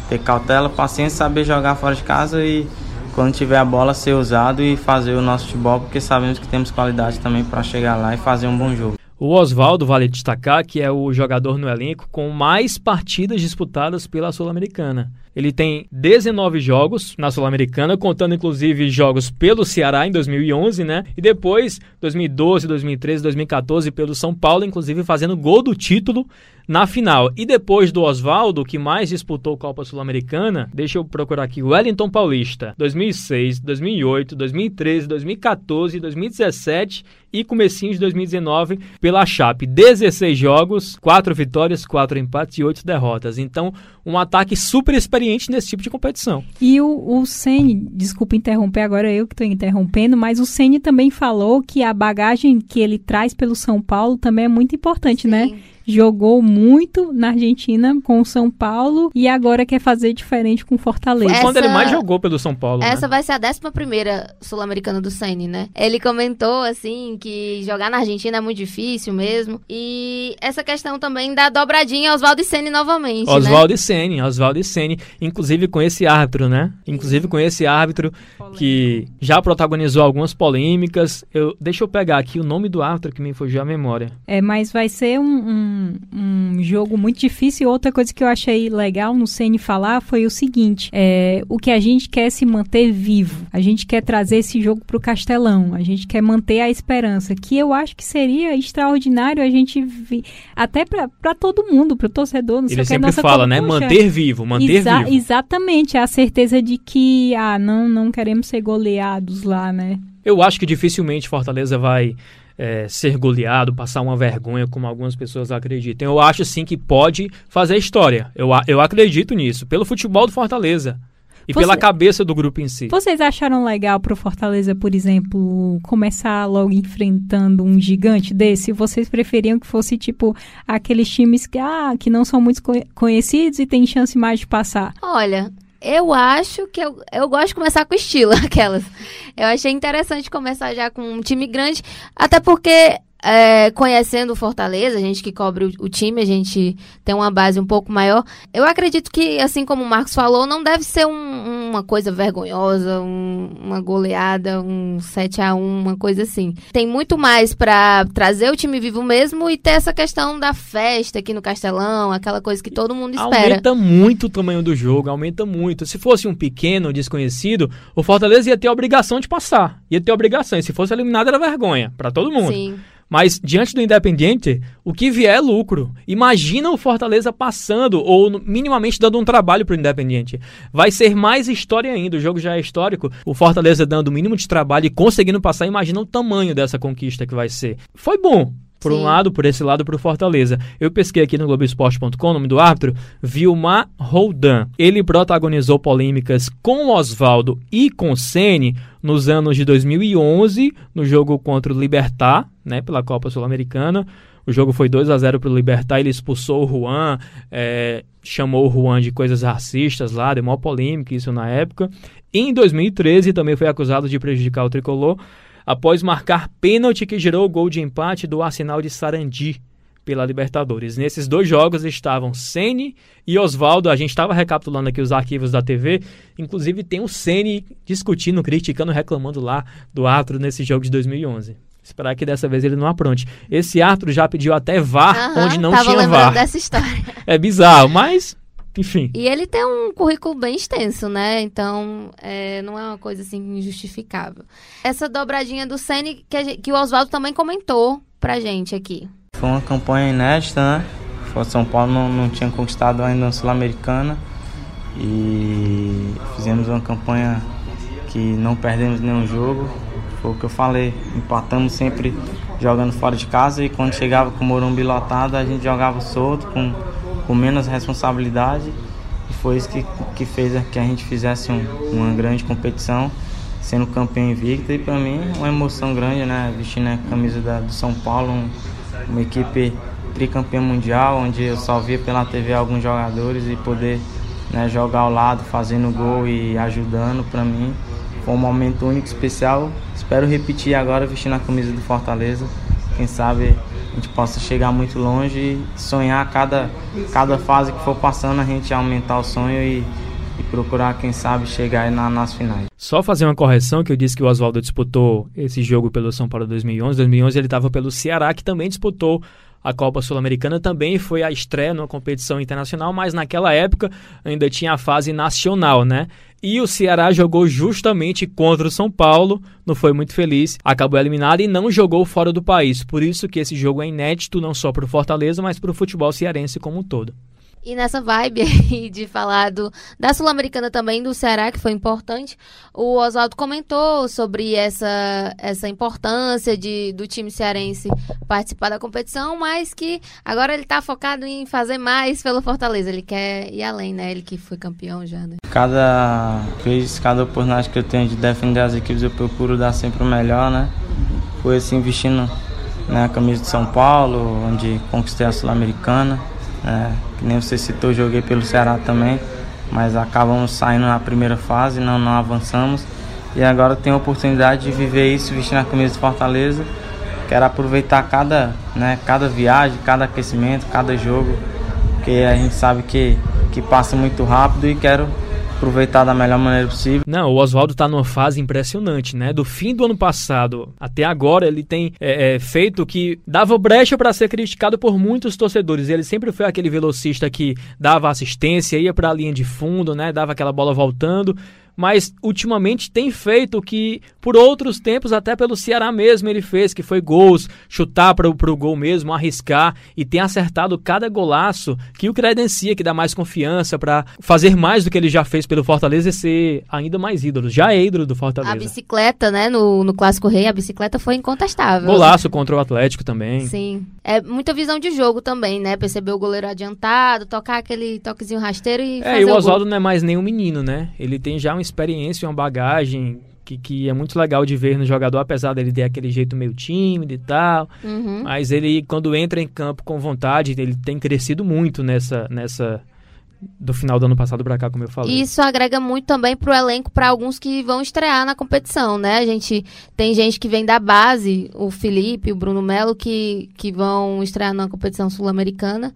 ter cautela, paciência, saber jogar fora de casa e quando tiver a bola ser usado e fazer o nosso futebol, porque sabemos que temos qualidade também para chegar lá e fazer um bom jogo. O Oswaldo, vale destacar, que é o jogador no elenco com mais partidas disputadas pela Sul-Americana. Ele tem 19 jogos na Sul-Americana, contando inclusive jogos pelo Ceará em 2011, né? E depois 2012, 2013, 2014 pelo São Paulo, inclusive fazendo gol do título na final. E depois do Oswaldo, que mais disputou Copa Sul-Americana, deixa eu procurar aqui, Wellington Paulista, 2006, 2008, 2013, 2014, 2017 e comecinho de 2019 pela Chape. 16 jogos, 4 vitórias, 4 empates e 8 derrotas. Então, um ataque super experiente nesse tipo de competição. E o, o Ceni, desculpa interromper agora eu que estou interrompendo, mas o Ceni também falou que a bagagem que ele traz pelo São Paulo também é muito importante, né? Sim. né? Jogou muito na Argentina com o São Paulo e agora quer fazer diferente com Fortaleza. Essa... Quando ele mais jogou pelo São Paulo. Né? Essa né? vai ser a 11 Sul-Americana do Sene, né? Ele comentou assim que jogar na Argentina é muito difícil mesmo. E essa questão também da dobradinha Oswaldo e Sene novamente. Oswaldo né? e Sene, Oswaldo e Sene, inclusive com esse árbitro, né? Inclusive com esse árbitro que já protagonizou algumas polêmicas. Eu, deixa eu pegar aqui o nome do árbitro que me fugiu à memória. É, mas vai ser um, um um, um jogo muito difícil. Outra coisa que eu achei legal no Ceni falar foi o seguinte: é, o que a gente quer é se manter vivo. A gente quer trazer esse jogo para o Castelão. A gente quer manter a esperança. Que eu acho que seria extraordinário a gente vi, até para todo mundo, para o torcedor. Não Ele sei sempre fala, né? Manter vivo, manter exa vivo. Exatamente, a certeza de que ah, não, não queremos ser goleados lá, né? Eu acho que dificilmente Fortaleza vai é, ser goleado, passar uma vergonha, como algumas pessoas acreditam. Eu acho sim que pode fazer história. Eu, eu acredito nisso, pelo futebol do Fortaleza. E Você, pela cabeça do grupo em si. Vocês acharam legal pro Fortaleza, por exemplo, começar logo enfrentando um gigante desse? Vocês preferiam que fosse tipo aqueles times que, ah, que não são muito conhecidos e tem chance mais de passar? Olha, eu acho que eu, eu gosto de começar com estilo, aquelas. Eu achei interessante começar já com um time grande, até porque é, conhecendo o Fortaleza, a gente que cobre o, o, time, a gente tem uma base um pouco maior. Eu acredito que, assim como o Marcos falou, não deve ser um, uma coisa vergonhosa, um, uma goleada, um 7 a 1 uma coisa assim. Tem muito mais para trazer o time vivo mesmo e ter essa questão da festa aqui no Castelão, aquela coisa que todo mundo espera. Aumenta muito o tamanho do jogo, aumenta muito. Se fosse um pequeno desconhecido, o Fortaleza ia ter a obrigação de passar. Ia ter a obrigação. E se fosse eliminado, era vergonha para todo mundo. Sim. Mas diante do Independiente, o que vier é lucro. Imagina o Fortaleza passando ou minimamente dando um trabalho para o Independiente. Vai ser mais história ainda. O jogo já é histórico. O Fortaleza dando o mínimo de trabalho e conseguindo passar. Imagina o tamanho dessa conquista que vai ser. Foi bom por Sim. um lado, por esse lado, para o Fortaleza. Eu pesquei aqui no Globoesporte.com, o nome do árbitro, Vilmar Roldan. Ele protagonizou polêmicas com Oswaldo e com Sene nos anos de 2011, no jogo contra o Libertar, né, pela Copa Sul-Americana. O jogo foi 2 a 0 para o Libertar, ele expulsou o Juan, é, chamou o Juan de coisas racistas lá, deu maior polêmica isso na época. E em 2013 também foi acusado de prejudicar o tricolor após marcar pênalti que gerou o gol de empate do Arsenal de Sarandi pela Libertadores. Nesses dois jogos estavam Ceni e Oswaldo. A gente estava recapitulando aqui os arquivos da TV. Inclusive tem o Ceni discutindo, criticando, reclamando lá do árbitro nesse jogo de 2011. Esperar que dessa vez ele não apronte. Esse árbitro já pediu até VAR, uhum, onde não tinha VAR. dessa história. É bizarro, mas enfim. E ele tem um currículo bem extenso, né? Então, é, não é uma coisa assim injustificável. Essa dobradinha do Sene que, que o Oswaldo também comentou pra gente aqui. Foi uma campanha inédita, né? O São Paulo não, não tinha conquistado ainda a Sul-Americana. E fizemos uma campanha que não perdemos nenhum jogo. Foi o que eu falei, empatamos sempre jogando fora de casa e quando chegava com o Morumbi lotado a gente jogava solto, com com menos responsabilidade e foi isso que, que fez que a gente fizesse um, uma grande competição, sendo campeão invicto e para mim uma emoção grande, né? Vestindo a camisa da, do São Paulo, um, uma equipe tricampeã mundial, onde eu só via pela TV alguns jogadores e poder né, jogar ao lado, fazendo gol e ajudando para mim. Foi um momento único, especial. Espero repetir agora vestindo a camisa do Fortaleza. Quem sabe a gente possa chegar muito longe e sonhar cada, cada fase que for passando, a gente aumentar o sonho e, e procurar, quem sabe, chegar na, nas finais. Só fazer uma correção, que eu disse que o Oswaldo disputou esse jogo pelo São Paulo 2011. 2011 ele estava pelo Ceará, que também disputou a Copa Sul-Americana também foi a estreia numa competição internacional, mas naquela época ainda tinha a fase nacional, né? E o Ceará jogou justamente contra o São Paulo, não foi muito feliz, acabou eliminado e não jogou fora do país. Por isso que esse jogo é inédito não só para o Fortaleza, mas para o futebol cearense como um todo. E nessa vibe aí de falar do, da Sul-Americana também, do Ceará, que foi importante, o Oswaldo comentou sobre essa, essa importância de, do time cearense participar da competição, mas que agora ele está focado em fazer mais pelo Fortaleza. Ele quer ir além, né? Ele que foi campeão já, né? Cada vez, cada oportunidade que eu tenho de defender as equipes, eu procuro dar sempre o melhor, né? Foi assim, vestindo né, camisa de São Paulo, onde conquistei a Sul-Americana é, que nem você citou, joguei pelo Ceará também, mas acabamos saindo na primeira fase, não, não avançamos. E agora tenho a oportunidade de viver isso vestindo a camisa de Fortaleza. Quero aproveitar cada, né, cada viagem, cada aquecimento, cada jogo, porque a gente sabe que, que passa muito rápido e quero aproveitar da melhor maneira possível. Não, o Oswaldo está numa fase impressionante, né? Do fim do ano passado até agora, ele tem é, é, feito que dava brecha para ser criticado por muitos torcedores. Ele sempre foi aquele velocista que dava assistência, ia para a linha de fundo, né? Dava aquela bola voltando mas ultimamente tem feito o que por outros tempos, até pelo Ceará mesmo, ele fez, que foi gols, chutar para o gol mesmo, arriscar e tem acertado cada golaço que o credencia, que dá mais confiança para fazer mais do que ele já fez pelo Fortaleza e ser ainda mais ídolo. Já é ídolo do Fortaleza. A bicicleta, né, no, no Clássico Rei, a bicicleta foi incontestável. Golaço contra o Atlético também. Sim. É muita visão de jogo também, né? Perceber o goleiro adiantado, tocar aquele toquezinho rasteiro e. É, e o Oswaldo não é mais nenhum menino, né? Ele tem já um experiência, uma bagagem que, que é muito legal de ver no jogador, apesar dele ter aquele jeito meio tímido e tal. Uhum. Mas ele, quando entra em campo com vontade, ele tem crescido muito nessa. nessa do final do ano passado para cá, como eu falei. Isso agrega muito também pro elenco para alguns que vão estrear na competição, né? A gente tem gente que vem da base, o Felipe, o Bruno Melo, que, que vão estrear na competição sul-americana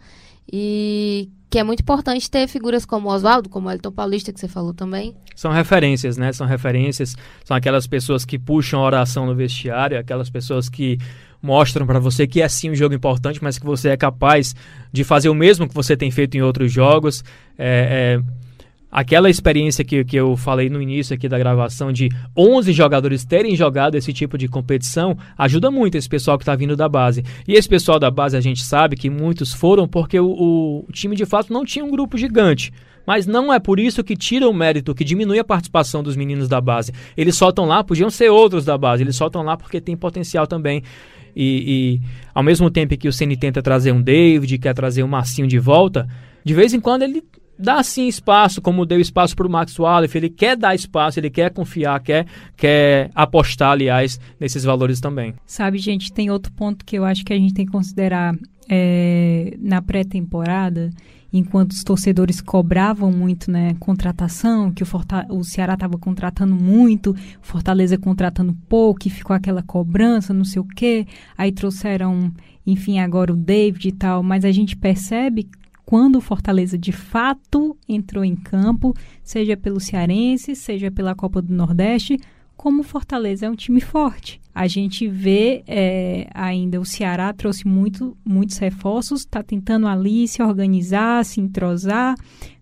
e que é muito importante ter figuras como Oswaldo, como Elton Paulista, que você falou também. São referências, né? São referências, são aquelas pessoas que puxam a oração no vestiário, aquelas pessoas que mostram para você que é sim um jogo importante, mas que você é capaz de fazer o mesmo que você tem feito em outros jogos. É, é, aquela experiência que, que eu falei no início aqui da gravação de 11 jogadores terem jogado esse tipo de competição ajuda muito esse pessoal que está vindo da base. E esse pessoal da base a gente sabe que muitos foram porque o, o time de fato não tinha um grupo gigante. Mas não é por isso que tira o mérito, que diminui a participação dos meninos da base. Eles soltam lá, podiam ser outros da base, eles soltam lá porque tem potencial também. E, e ao mesmo tempo que o Ceni tenta trazer um David, quer trazer um Marcinho de volta, de vez em quando ele dá sim espaço, como deu espaço para o Max Wallace, ele quer dar espaço, ele quer confiar, quer, quer apostar, aliás, nesses valores também. Sabe, gente, tem outro ponto que eu acho que a gente tem que considerar é, na pré-temporada, enquanto os torcedores cobravam muito, né, contratação, que o, Forta o Ceará estava contratando muito, Fortaleza contratando pouco, e ficou aquela cobrança, não sei o quê, aí trouxeram, enfim, agora o David e tal, mas a gente percebe quando o Fortaleza de fato entrou em campo, seja pelo Cearense, seja pela Copa do Nordeste, como o Fortaleza é um time forte. A gente vê é, ainda o Ceará trouxe muito, muitos reforços, está tentando ali se organizar, se entrosar,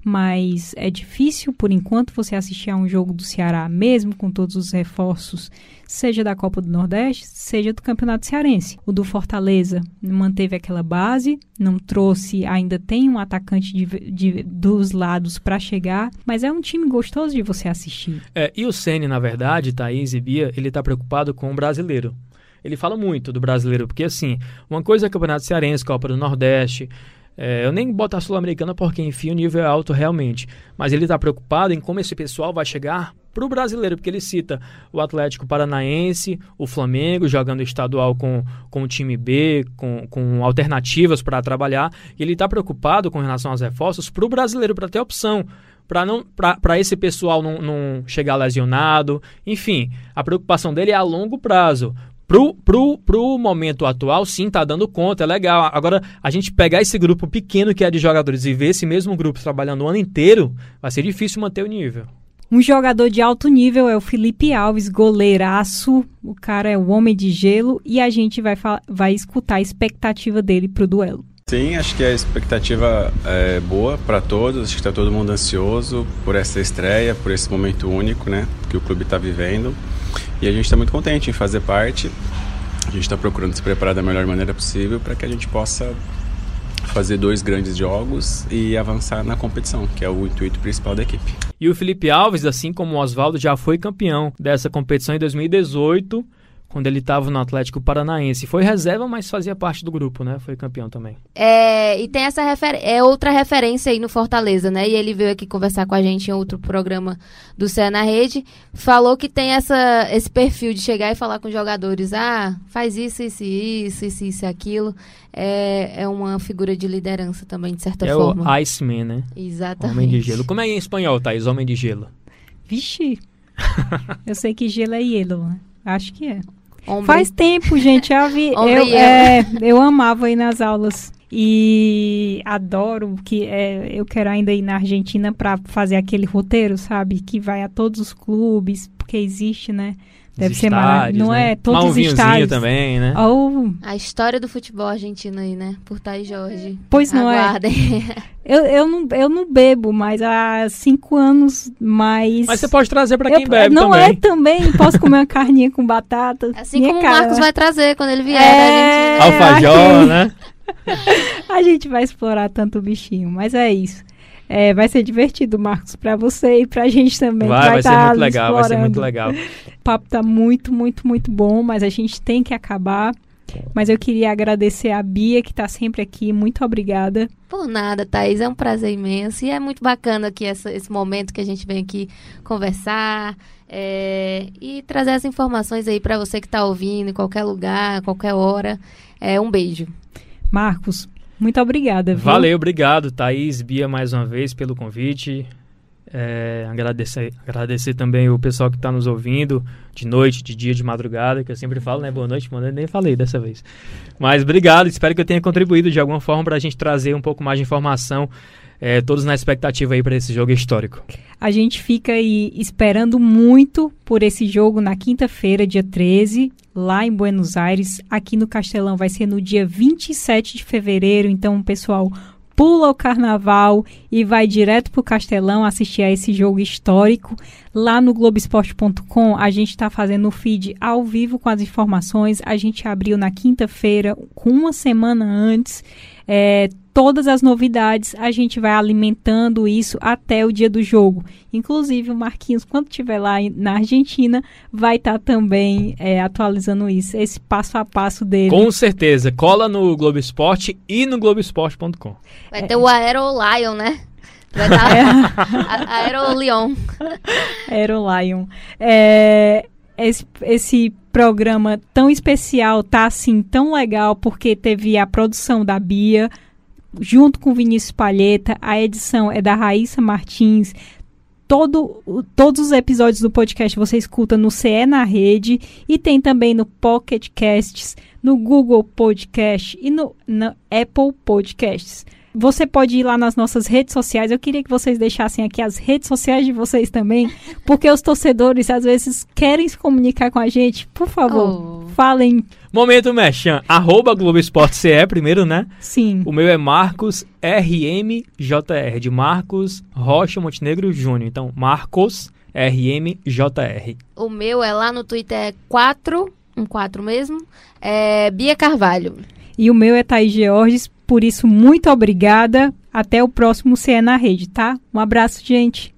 mas é difícil por enquanto você assistir a um jogo do Ceará, mesmo com todos os reforços, seja da Copa do Nordeste, seja do Campeonato Cearense. O do Fortaleza manteve aquela base, não trouxe, ainda tem um atacante de, de, dos lados para chegar, mas é um time gostoso de você assistir. É, e o Ceni, na verdade, Thaís e Bia, ele está preocupado com o brasileiro ele fala muito do brasileiro, porque assim, uma coisa é Campeonato Cearense, Copa do Nordeste, é, eu nem boto a Sul-Americana porque, enfim, o nível é alto realmente. Mas ele está preocupado em como esse pessoal vai chegar para o brasileiro, porque ele cita o Atlético Paranaense, o Flamengo jogando estadual com, com o time B, com, com alternativas para trabalhar. E ele está preocupado com relação aos reforços para o brasileiro, para ter opção para esse pessoal não, não chegar lesionado. Enfim, a preocupação dele é a longo prazo. Pro, pro, pro momento atual, sim, tá dando conta, é legal. Agora, a gente pegar esse grupo pequeno que é de jogadores e ver esse mesmo grupo trabalhando o ano inteiro, vai ser difícil manter o nível. Um jogador de alto nível é o Felipe Alves, goleiraço. O cara é o homem de gelo e a gente vai, vai escutar a expectativa dele pro duelo. Sim, acho que a expectativa é boa para todos. Acho que está todo mundo ansioso por essa estreia, por esse momento único, né, que o clube está vivendo. E a gente está muito contente em fazer parte. A gente está procurando se preparar da melhor maneira possível para que a gente possa fazer dois grandes jogos e avançar na competição, que é o intuito principal da equipe. E o Felipe Alves, assim como o Oswaldo, já foi campeão dessa competição em 2018 quando ele estava no Atlético Paranaense. Foi reserva, mas fazia parte do grupo, né? Foi campeão também. É, e tem essa refer é outra referência aí no Fortaleza, né? E ele veio aqui conversar com a gente em outro programa do Cé na Rede. Falou que tem essa, esse perfil de chegar e falar com os jogadores: ah, faz isso, isso, isso, isso, isso, aquilo. É, é uma figura de liderança também, de certa é forma. É o Iceman, né? Exatamente. Homem de gelo. Como é em espanhol, Thaís? Homem de gelo. Vixe. Eu sei que gelo é hielo, né? Acho que é. Faz tempo, gente. Eu, vi, eu, é, eu amava ir nas aulas. E adoro que é, eu quero ainda ir na Argentina para fazer aquele roteiro, sabe? Que vai a todos os clubes, porque existe, né? Deve Os ser maravilhoso. Não né? é? Todos um os estádios. também, né? Oh, A história do futebol argentino aí, né? Por Thais Jorge. Pois não é. Aguardem. eu, eu, não, eu não bebo, mas há cinco anos mais. Mas você pode trazer pra Eu- quem bebe não também. é também. Posso comer uma carninha com batata. Assim como cara. o Marcos vai trazer quando ele vier É. da. Alfajor, né? A gente vai explorar tanto o bichinho, mas é isso. É, vai ser divertido, Marcos, pra você e pra gente também. Vai, que vai ser tá muito legal, vai ser muito explorando. legal. O papo tá muito, muito, muito bom, mas a gente tem que acabar. Mas eu queria agradecer a Bia, que tá sempre aqui. Muito obrigada. Por nada, Thaís. É um prazer imenso. E é muito bacana aqui essa- esse momento que a gente vem aqui conversar é, e trazer as informações aí pra você que tá ouvindo em qualquer lugar, qualquer hora. É, um beijo. Marcos, muito obrigada. Viu? Valeu, obrigado, Thaís, Bia, mais uma vez pelo convite. É, agradecer, agradecer também o pessoal que está nos ouvindo de noite, de dia, de madrugada, que eu sempre falo, né? Boa noite, boa noite, nem falei dessa vez. Mas obrigado, espero que eu tenha contribuído de alguma forma para a gente trazer um pouco mais de informação, é, todos na expectativa aí para esse jogo histórico. A gente fica aí esperando muito por esse jogo na quinta-feira, dia 13, lá em Buenos Aires. Aqui no Castelão vai ser no dia 27 de fevereiro. Então, pessoal, pula o carnaval e vai direto pro Castelão assistir a esse jogo histórico. Lá no Globoesporte.com, a gente está fazendo o feed ao vivo com as informações. A gente abriu na quinta-feira, com uma semana antes. É, todas as novidades, a gente vai alimentando isso até o dia do jogo. Inclusive, o Marquinhos, quando estiver lá na Argentina, vai estar também é, atualizando isso, esse passo a passo dele. Com certeza, cola no Globo Esporte e no Globoesporte.com. Vai ter o Aero Lion, né? Vai dar a- Aero Leon. Aero Lion. É, esse, esse programa tão especial tá assim tão legal porque teve a produção da Bia junto com Vinícius Palheta, a edição é da Raíssa Martins. Todo, todos os episódios do podcast você escuta no CE na Rede e tem também no Pocket Casts, no Google Podcast e no, na Apple Podcasts. Você pode ir lá nas nossas redes sociais. Eu queria que vocês deixassem aqui as redes sociais de vocês também, porque os torcedores às vezes querem se comunicar com a gente. Por favor, Oh. falem Momento Mechan, arroba Globo Esporte CE primeiro, né? sim. O meu é Marcos RMJR, de Marcos Rocha Montenegro Júnior. Então, Marcos RMJR. O meu é lá no Twitter é 4, um 4 mesmo. É Bia Carvalho. E o meu é Thaís Georges. Por isso, muito obrigada. Até o próximo CE na Rede, tá? Um abraço, gente.